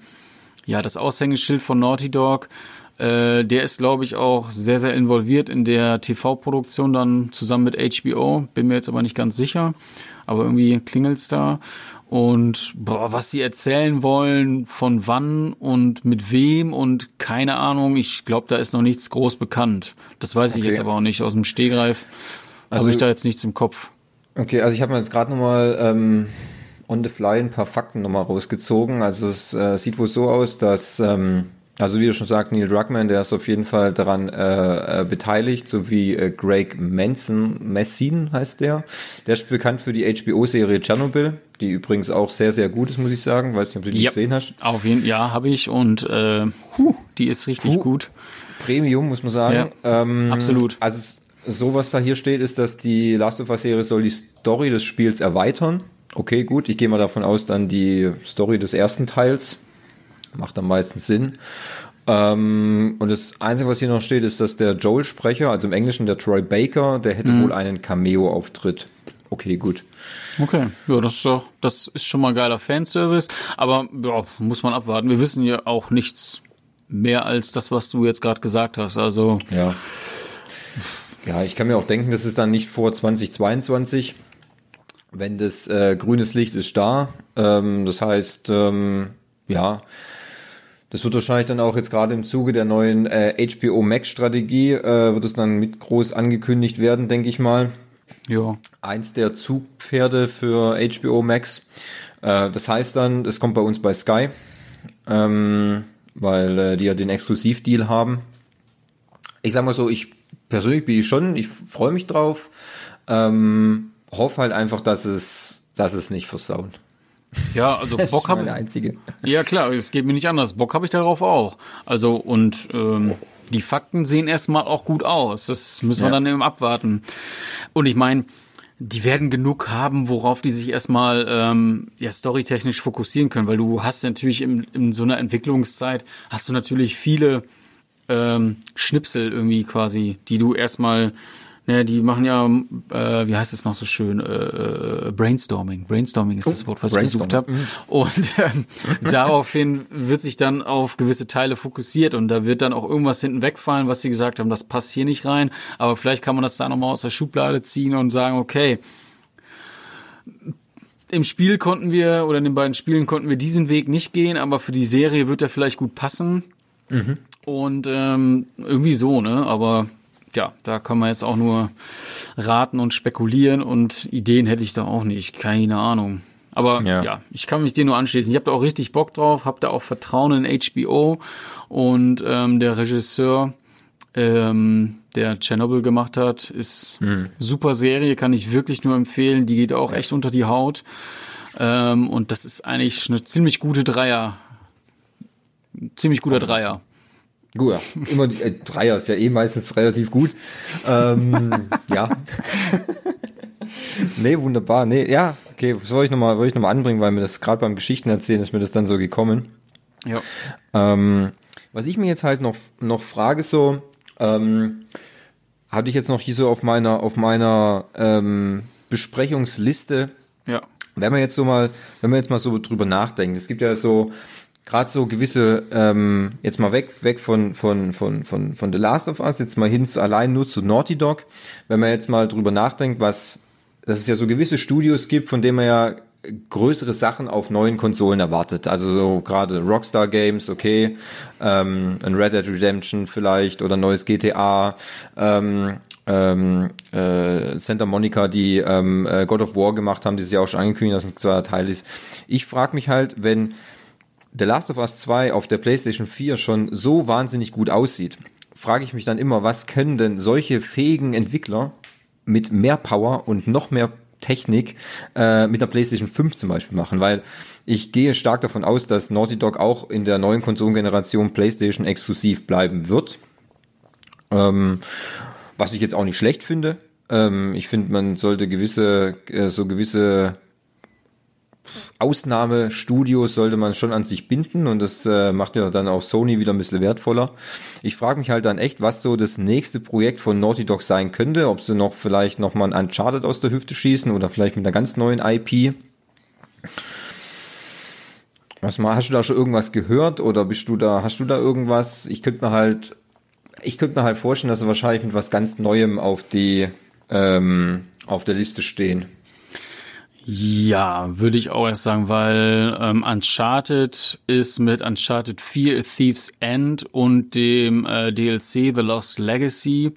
B: ja, das Aushängeschild von Naughty Dog, äh, der ist, glaube ich, auch sehr, sehr involviert in der TV-Produktion dann zusammen mit HBO. Bin mir jetzt aber nicht ganz sicher, aber irgendwie klingelt's da. Und boah, was sie erzählen wollen, von wann und mit wem und keine Ahnung. Ich glaube, da ist noch nichts groß bekannt. Das weiß ich
A: Okay.
B: jetzt aber auch nicht aus dem Stehgreif.
A: Also-
B: habe ich da jetzt nichts im Kopf.
A: Okay, also ich habe mir jetzt gerade nochmal ähm, on the fly ein paar Fakten nochmal rausgezogen. Also es äh, sieht wohl so aus, dass, ähm, also wie du schon sagst, Neil Druckmann, der ist auf jeden Fall daran äh, äh, beteiligt, sowie äh, Greg Manson, Messin heißt der. Der ist bekannt für die HBO-Serie Chernobyl, die übrigens auch sehr, sehr gut ist, muss ich sagen. Weiß nicht, ob du die
B: Ja.
A: gesehen hast.
B: Auf jeden ja, habe ich und äh, huh, die ist richtig
A: Huh.
B: gut.
A: Premium, muss man sagen. ähm,
B: absolut.
A: Also so, was da hier steht, ist, dass die Last of Us Serie soll die Story des Spiels erweitern. Okay, gut, ich gehe mal davon aus, dann die Story des ersten Teils. Macht am meisten Sinn. Ähm, und das Einzige, was hier noch steht, ist, dass der Joel-Sprecher, also im Englischen der Troy Baker, der hätte wohl einen Cameo-Auftritt. Okay, gut.
B: Okay, ja, das ist doch, das ist schon mal geiler Fanservice, aber ja, muss man abwarten. Wir wissen ja auch nichts mehr als das, was du jetzt gerade gesagt hast. Also
A: Ja. Ja, ich kann mir auch denken, das ist dann nicht vor 2022. Wenn das äh, grünes Licht ist da. Ähm, das heißt, ähm, ja, das wird wahrscheinlich dann auch jetzt gerade im Zuge der neuen äh, HBO Max Strategie, äh, wird es dann mit groß angekündigt werden, denke ich mal.
B: ja,
A: eins der Zugpferde für HBO Max. Äh, das heißt dann, es kommt bei uns bei Sky, ähm, weil äh, die ja den Exklusivdeal haben. Ich sag mal so, ich persönlich bin ich schon, ich freue mich drauf. Ähm, hoffe halt einfach, dass es, dass es nicht versauen.
B: Ja, also [laughs]
A: Das
B: Bock
A: ist
B: habe
A: meine einzige.
B: Ja, klar, es geht mir nicht anders. Bock habe ich darauf auch. Also, und ähm, die Fakten sehen erstmal auch gut aus. Das müssen wir
A: Ja.
B: dann eben abwarten. Und ich meine, die werden genug haben, worauf die sich erstmal ähm, ja, storytechnisch fokussieren können, weil du hast natürlich in, in so einer Entwicklungszeit, hast du natürlich viele ähm, Schnipsel irgendwie quasi, die du erstmal, ne, die machen ja, äh, wie heißt es noch so schön, äh, äh, Brainstorming. Brainstorming ist das Wort, was ich gesucht habe. Und ähm, [laughs] daraufhin wird sich dann auf gewisse Teile fokussiert und da wird dann auch irgendwas hinten wegfallen, was sie gesagt haben, das passt hier nicht rein. Aber vielleicht kann man das da nochmal aus der Schublade ziehen und sagen, okay, im Spiel konnten wir, oder in den beiden Spielen konnten wir diesen Weg nicht gehen, aber für die Serie wird er vielleicht gut passen. Und ähm, irgendwie so, ne? Aber ja, da kann man jetzt auch nur raten und spekulieren und Ideen hätte ich da auch nicht. Keine Ahnung. Aber ja,
A: Ja.
B: ich kann mich dir nur anschließen. Ich habe da auch richtig Bock drauf, habe da auch Vertrauen in HBO und ähm, der Regisseur, ähm, der Chernobyl gemacht hat, ist super Serie, kann ich wirklich nur empfehlen. Die geht auch echt unter die Haut. Ähm, und das ist eigentlich eine ziemlich gute Dreier. Ziemlich guter Dreier.
A: Gut, ja. Immer die, äh, Dreier ist ja eh meistens relativ gut. Ähm, [laughs] ja. nee, wunderbar. Nee, ja, okay, das wollte ich nochmal, wollte ich noch mal anbringen, weil mir das gerade beim Geschichten erzählen ist mir das dann so gekommen.
B: Ja.
A: Ähm, was ich mir jetzt halt noch, noch frage, so, ähm, hatte ich jetzt noch hier so auf meiner, auf meiner ähm, Besprechungsliste,
B: Ja.
A: wenn man jetzt so mal, wenn man jetzt mal so drüber nachdenkt, es gibt ja so gerade so gewisse, ähm, jetzt mal weg, weg von, von, von, von, von The Last of Us, jetzt mal hin zu, allein nur zu Naughty Dog, wenn man jetzt mal drüber nachdenkt, was, dass es ja so gewisse Studios gibt, von denen man ja größere Sachen auf neuen Konsolen erwartet. Also so gerade Rockstar Games, okay, ähm, ein Red Dead Redemption vielleicht oder neues GTA, ähm, ähm, äh, Santa Monica, die ähm, äh, God of War gemacht haben, die sie ja auch schon angekündigt, dass ein zweiter Teil ist. Ich frage mich halt, wenn The Last of Us 2 auf der PlayStation 4 schon so wahnsinnig gut aussieht, frage ich mich dann immer, was können denn solche fähigen Entwickler mit mehr Power und noch mehr Technik äh, mit einer PlayStation 5 zum Beispiel machen, weil ich gehe stark davon aus, dass Naughty Dog auch in der neuen Konsolengeneration PlayStation exklusiv bleiben wird. Ähm, was ich jetzt auch nicht schlecht finde. Ähm, ich finde, man sollte gewisse, äh, so gewisse Ausnahmestudios sollte man schon an sich binden und das äh, macht ja dann auch Sony wieder ein bisschen wertvoller. Ich frage mich halt dann echt, was so das nächste Projekt von Naughty Dog sein könnte, ob sie noch vielleicht noch mal ein Uncharted aus der Hüfte schießen oder vielleicht mit einer ganz neuen IP. Was mal, hast du da schon irgendwas gehört oder bist du da, hast du da irgendwas? Ich könnte mir halt, ich könnte mir halt vorstellen, dass sie wahrscheinlich mit was ganz Neuem auf die, ähm, auf der Liste stehen.
B: Ja, würde ich auch erst sagen, weil ähm, Uncharted ist mit Uncharted 4 A Thief's End und dem äh, DLC The Lost Legacy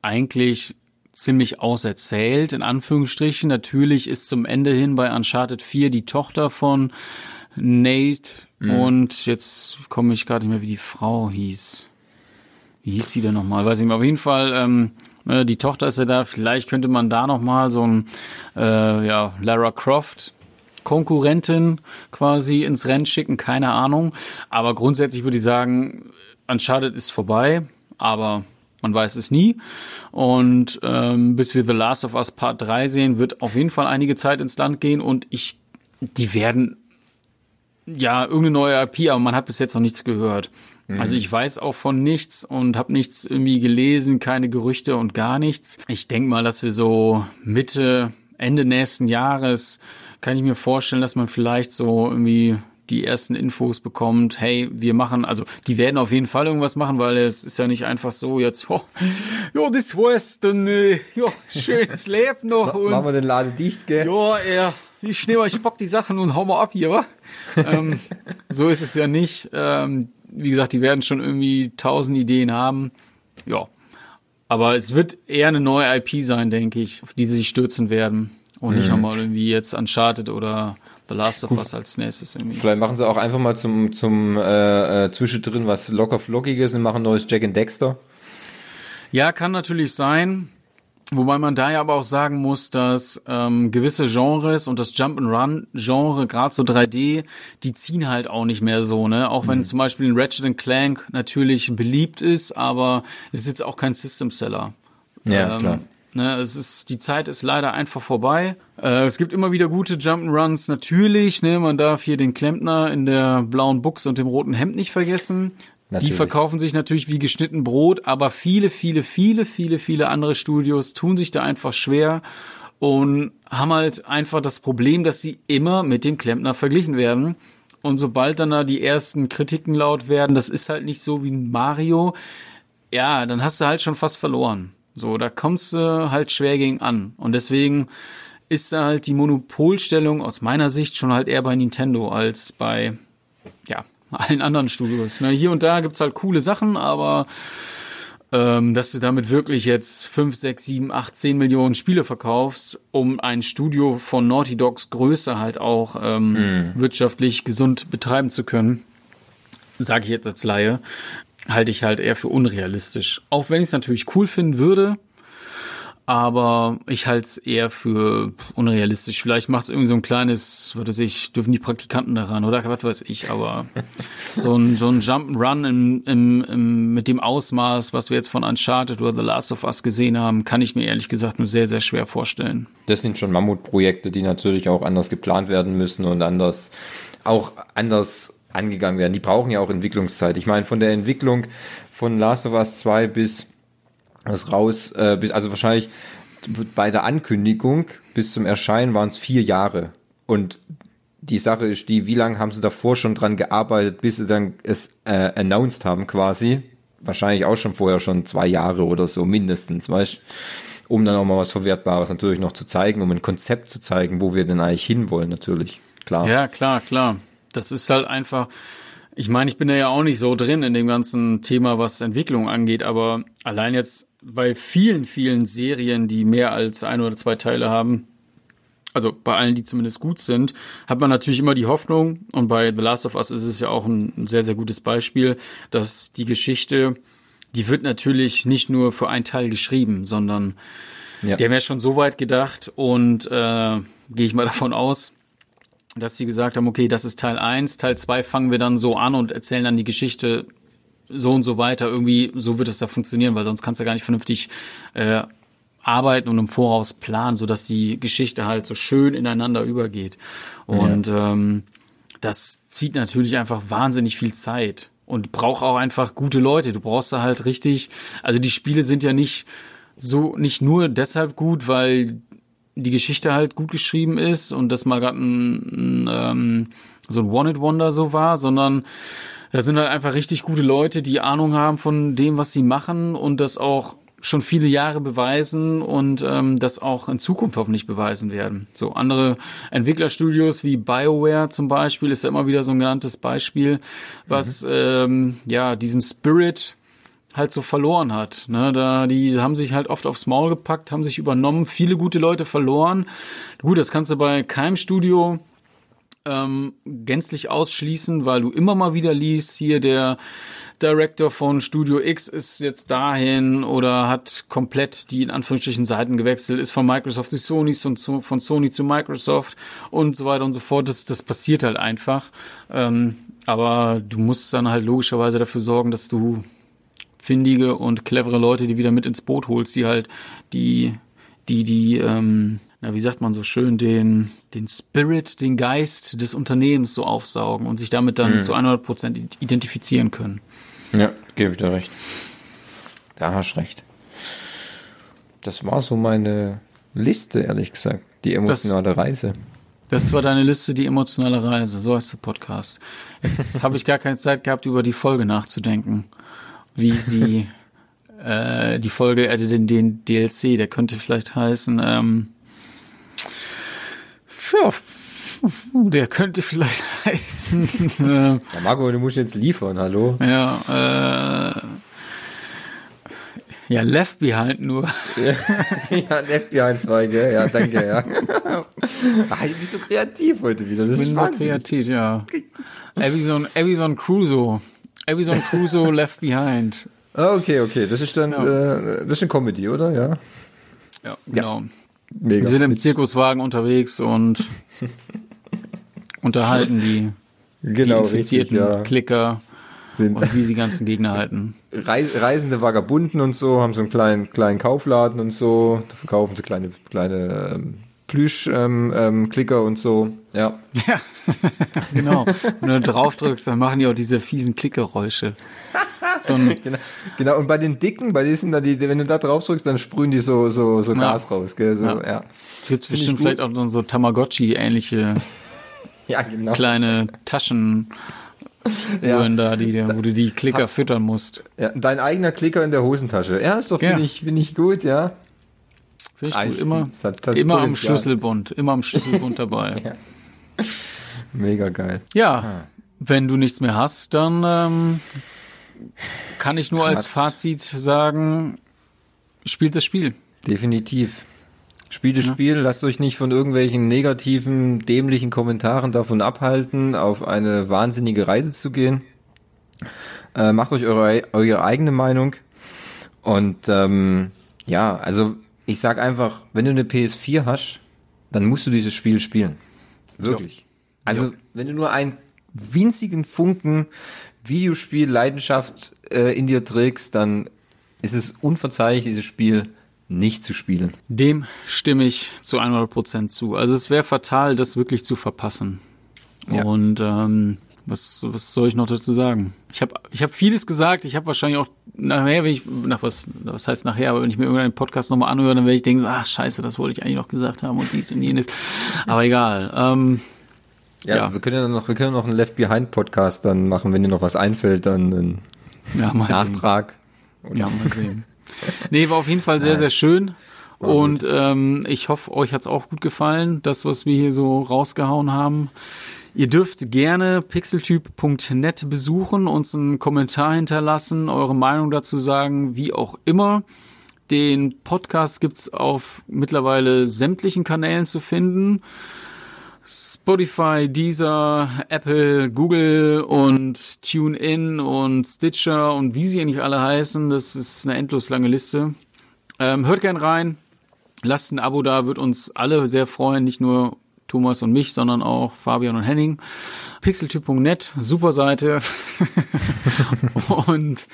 B: eigentlich ziemlich auserzählt, in Anführungsstrichen. Natürlich ist zum Ende hin bei Uncharted 4 die Tochter von Nate und jetzt komme ich gerade nicht mehr, wie die Frau hieß. Wie hieß sie denn nochmal? Weiß ich nicht mehr. Auf jeden Fall, ähm, äh, die Tochter ist ja da. Vielleicht könnte man da nochmal so ein, äh, ja, Lara Croft Konkurrentin quasi ins Rennen schicken. Keine Ahnung. Aber grundsätzlich würde ich sagen, Uncharted ist vorbei. Aber man weiß es nie. Und ähm, bis wir The Last of Us Part 3 sehen, wird auf jeden Fall einige Zeit ins Land gehen. Und ich, die werden ja, irgendeine neue IP, aber man hat bis jetzt noch nichts gehört. Also ich weiß auch von nichts und habe nichts irgendwie gelesen, keine Gerüchte und gar nichts. Ich denke mal, dass wir so Mitte, Ende nächsten Jahres, kann ich mir vorstellen, dass man vielleicht so irgendwie die ersten Infos bekommt, hey, wir machen, also die werden auf jeden Fall irgendwas machen, weil es ist ja nicht einfach so jetzt, [laughs] oh, ja, das war's, dann, äh, ja, schönes [laughs] Leben noch und
A: Machen wir den Laden dicht, gell?
B: ja, er, ich nehme ich bock die Sachen und hau mal ab hier, wa? [laughs] ähm, so ist es ja nicht. Ähm, wie gesagt, die werden schon irgendwie tausend Ideen haben. Ja. Aber es wird eher eine neue IP sein, denke ich, auf die sie sich stürzen werden. Und nicht
A: Mhm.
B: nochmal irgendwie jetzt Uncharted oder The Last of Us als nächstes irgendwie.
A: Vielleicht machen sie auch einfach mal zum, zum äh, äh, Zwischendrin was locker flockiges und machen ein neues Jack and Dexter.
B: Ja, kann natürlich sein. Wobei man da ja aber auch sagen muss, dass ähm, gewisse Genres und das Jump-and-Run-Genre, gerade so 3D, die ziehen halt auch nicht mehr so, ne? Auch
A: Mhm.
B: wenn zum Beispiel ein Ratchet Clank natürlich beliebt ist, aber es ist jetzt auch kein System-Seller.
A: Ja,
B: Ähm,
A: klar.
B: Ne, es ist, die Zeit ist leider einfach vorbei. Äh, es gibt immer wieder gute Jump'n'Runs, natürlich. Ne, man darf hier den Klempner in der blauen Buchse und dem roten Hemd nicht vergessen. Die
A: Natürlich.
B: verkaufen sich natürlich wie geschnitten Brot, aber viele, viele, viele, viele, viele andere Studios tun sich da einfach schwer und haben halt einfach das Problem, dass sie immer mit dem Klempner verglichen werden. Und sobald dann da die ersten Kritiken laut werden, das ist halt nicht so wie Mario, ja, dann hast du halt schon fast verloren. So, da kommst du halt schwer gegen an. Und deswegen ist da halt die Monopolstellung aus meiner Sicht schon halt eher bei Nintendo als bei, ja, allen anderen Studios. Ne, hier und da gibt's halt coole Sachen, aber ähm, dass du damit wirklich jetzt 5, 6, 7, 8, 10 Millionen Spiele verkaufst, um ein Studio von Naughty Dogs Größe halt auch ähm, wirtschaftlich gesund betreiben zu können, sage ich jetzt als Laie, halte ich halt eher für unrealistisch. Auch wenn ich es natürlich cool finden würde, aber ich halte es eher für unrealistisch. Vielleicht macht es irgendwie so ein kleines, was weiß ich, dürfen die Praktikanten daran oder was weiß ich, aber [laughs] so ein, so ein Jump'n'Run im, im, im, mit dem Ausmaß, was wir jetzt von Uncharted oder The Last of Us gesehen haben, kann ich mir ehrlich gesagt nur sehr, sehr schwer vorstellen.
A: Das sind schon Mammutprojekte, die natürlich auch anders geplant werden müssen und anders, auch anders angegangen werden. Die brauchen ja auch Entwicklungszeit. Ich meine, von der Entwicklung von Last of Us 2 bis das raus, äh, bis, also wahrscheinlich bei der Ankündigung bis zum Erscheinen waren es vier Jahre. Und die Sache ist die, wie lange haben sie davor schon dran gearbeitet, bis sie dann es äh, announced haben quasi? Wahrscheinlich auch schon vorher schon zwei Jahre oder so mindestens, weißt um dann auch mal was Verwertbares natürlich noch zu zeigen, um ein Konzept zu zeigen, wo wir denn eigentlich hinwollen, natürlich. Klar.
B: Ja, klar, klar. Das ist halt einfach, ich meine, ich bin da ja auch nicht so drin in dem ganzen Thema, was Entwicklung angeht, aber allein jetzt bei vielen, vielen Serien, die mehr als ein oder zwei Teile haben, also bei allen, die zumindest gut sind, hat man natürlich immer die Hoffnung, und bei The Last of Us ist es ja auch ein sehr, sehr gutes Beispiel, dass die Geschichte, die wird natürlich nicht nur für einen Teil geschrieben, sondern
A: Ja.
B: die haben ja schon so weit gedacht und äh, gehe ich mal [laughs] davon aus, dass sie gesagt haben, okay, das ist Teil 1, Teil 2 fangen wir dann so an und erzählen dann die Geschichte so und so weiter. Irgendwie, so wird es da funktionieren, weil sonst kannst du gar nicht vernünftig äh, arbeiten und im Voraus planen, sodass die Geschichte halt so schön ineinander übergeht. Und ähm, das zieht natürlich einfach wahnsinnig viel Zeit und braucht auch einfach gute Leute. Du brauchst da halt richtig, also die Spiele sind ja nicht so, nicht nur deshalb gut, weil die Geschichte halt gut geschrieben ist und das mal gerade ein, ein, ähm, so ein One-It-Wonder so war, sondern da sind halt einfach richtig gute Leute, die Ahnung haben von dem, was sie machen und das auch schon viele Jahre beweisen und ähm, das auch in Zukunft hoffentlich beweisen werden. So andere Entwicklerstudios wie BioWare zum Beispiel ist ja immer wieder so ein genanntes Beispiel, was ähm, ja diesen Spirit halt so verloren hat. Ne, da die haben sich halt oft aufs Maul gepackt, haben sich übernommen, viele gute Leute verloren. Gut, das kannst du bei keinem Studio ähm, gänzlich ausschließen, weil du immer mal wieder liest, hier der Director von Studio X ist jetzt dahin oder hat komplett die in Anführungsstrichen Seiten gewechselt, ist von Microsoft zu Sony und zu, von Sony zu Microsoft und so weiter und so fort. Das, das passiert halt einfach. Ähm, aber du musst dann halt logischerweise dafür sorgen, dass du findige und clevere Leute, die wieder mit ins Boot holst, die halt die, die, die, ähm, na, wie sagt man so schön, den, den Spirit, den Geist des Unternehmens so aufsaugen und sich damit dann zu 100 Prozent identifizieren können.
A: Ja, gebe ich dir recht. Da hast recht. Das war so meine Liste, ehrlich gesagt. Die emotionale Reise.
B: Das war deine Liste, die emotionale Reise. So heißt der Podcast. Jetzt [laughs] habe ich gar keine Zeit gehabt, über die Folge nachzudenken. Wie sie, [laughs] äh, die Folge, äh, den, den DLC, der könnte vielleicht heißen, ähm, ja, der könnte vielleicht [laughs] heißen, äh,
A: Ja, Marco, du musst jetzt liefern, hallo?
B: ja, äh, Ja, Left Behind nur. [laughs]
A: ja, Left Behind 2, gell? Ja, danke, ja. ah, du bist so kreativ heute wieder. Das
B: ich bin so kreativ, ja. Evison Crusoe. Evison Crusoe [laughs] Left Behind.
A: Ah, okay, okay. Das ist dann, ja. äh, das ist eine Comedy, oder? Ja.
B: Ja, genau. Ja. Mega. Wir sind im Zirkuswagen unterwegs und [laughs] unterhalten die, genau, die infizierten richtig, ja. Klicker sind und wie sie ganzen Gegner halten. [laughs]
A: Reisende Vagabunden und so, haben so einen kleinen, kleinen Kaufladen und so, da verkaufen sie kleine, kleine ähm, Plüsch-Klicker ähm, ähm, und so, ja.
B: Ja, [laughs] genau. Wenn du drauf drückst, dann machen die auch diese fiesen Klickgeräusche.
A: So [laughs] genau, genau, und bei den dicken, bei diesen, da die, wenn du da drauf drückst, dann sprühen die so, so, so Gas ja. raus, gell, so, ja. ja.
B: Gibt's bestimmt vielleicht auch so Tamagotchi-ähnliche [laughs] ja, genau. kleine Taschen, ja. da, die, wo du die Klicker füttern musst.
A: Ja, dein eigener Klicker in der Hosentasche. Ja, ist doch, finde ja. ich, finde ich gut, ja.
B: Ich gut. Immer, hat, hat immer am Schlüsselbund, immer am [laughs] Schlüsselbund dabei. ja.
A: Mega geil.
B: Ja, ah. wenn du nichts mehr hast, dann ähm, kann ich nur Quatsch. als Fazit sagen, spielt das Spiel.
A: Definitiv. Spielt das ja. Spiel, lasst euch nicht von irgendwelchen negativen, dämlichen Kommentaren davon abhalten, auf eine wahnsinnige Reise zu gehen. Äh, macht euch eure, eure eigene Meinung. Und ähm, ja, also ich sag einfach, wenn du eine PS4 hast, dann musst du dieses Spiel spielen. Wirklich. Ja. Also, ja. wenn du nur einen winzigen Funken Videospiel-Leidenschaft äh, in dir trägst, dann ist es unverzeihlich, dieses Spiel nicht zu spielen.
B: Dem stimme ich zu 100% zu. Also es wäre fatal, das wirklich zu verpassen. Ja. Und ähm, was, was soll ich noch dazu sagen? Ich habe ich hab vieles gesagt. Ich habe wahrscheinlich auch nachher, wenn ich, nach was, was heißt nachher, aber wenn ich mir irgendeinen Podcast nochmal anhöre, dann werde ich denken, ach scheiße, das wollte ich eigentlich noch gesagt haben und dies und jenes. Aber egal. Ähm,
A: ja, ja, wir können ja noch, wir können noch einen Left Behind Podcast dann machen, wenn dir noch was einfällt, dann einen ja, Nachtrag.
B: Sehen. Ja, mal sehen. Nee, war auf jeden Fall sehr, Nein. sehr schön. Und ähm, ich hoffe, euch hat's auch gut gefallen, das, was wir hier so rausgehauen haben. Ihr dürft gerne pixeltyp.net besuchen, uns einen Kommentar hinterlassen, eure Meinung dazu sagen, wie auch immer. Den Podcast gibt's auf mittlerweile sämtlichen Kanälen zu finden. Spotify, Deezer, Apple, Google und TuneIn und Stitcher und wie sie eigentlich alle heißen. Das ist eine endlos lange Liste. Ähm, hört gern rein. Lasst ein Abo da, wird uns alle sehr freuen. Nicht nur Thomas und mich, sondern auch Fabian und Henning. Pixeltyp.net, super Seite. [laughs] und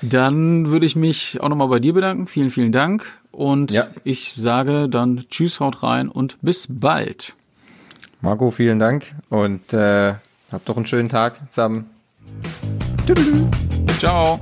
B: dann würde ich mich auch nochmal bei dir bedanken. Vielen, vielen Dank. Und ja. ich sage dann Tschüss, haut rein und bis bald.
A: Marco, vielen Dank und äh, habt doch einen schönen Tag zusammen.
B: Ciao.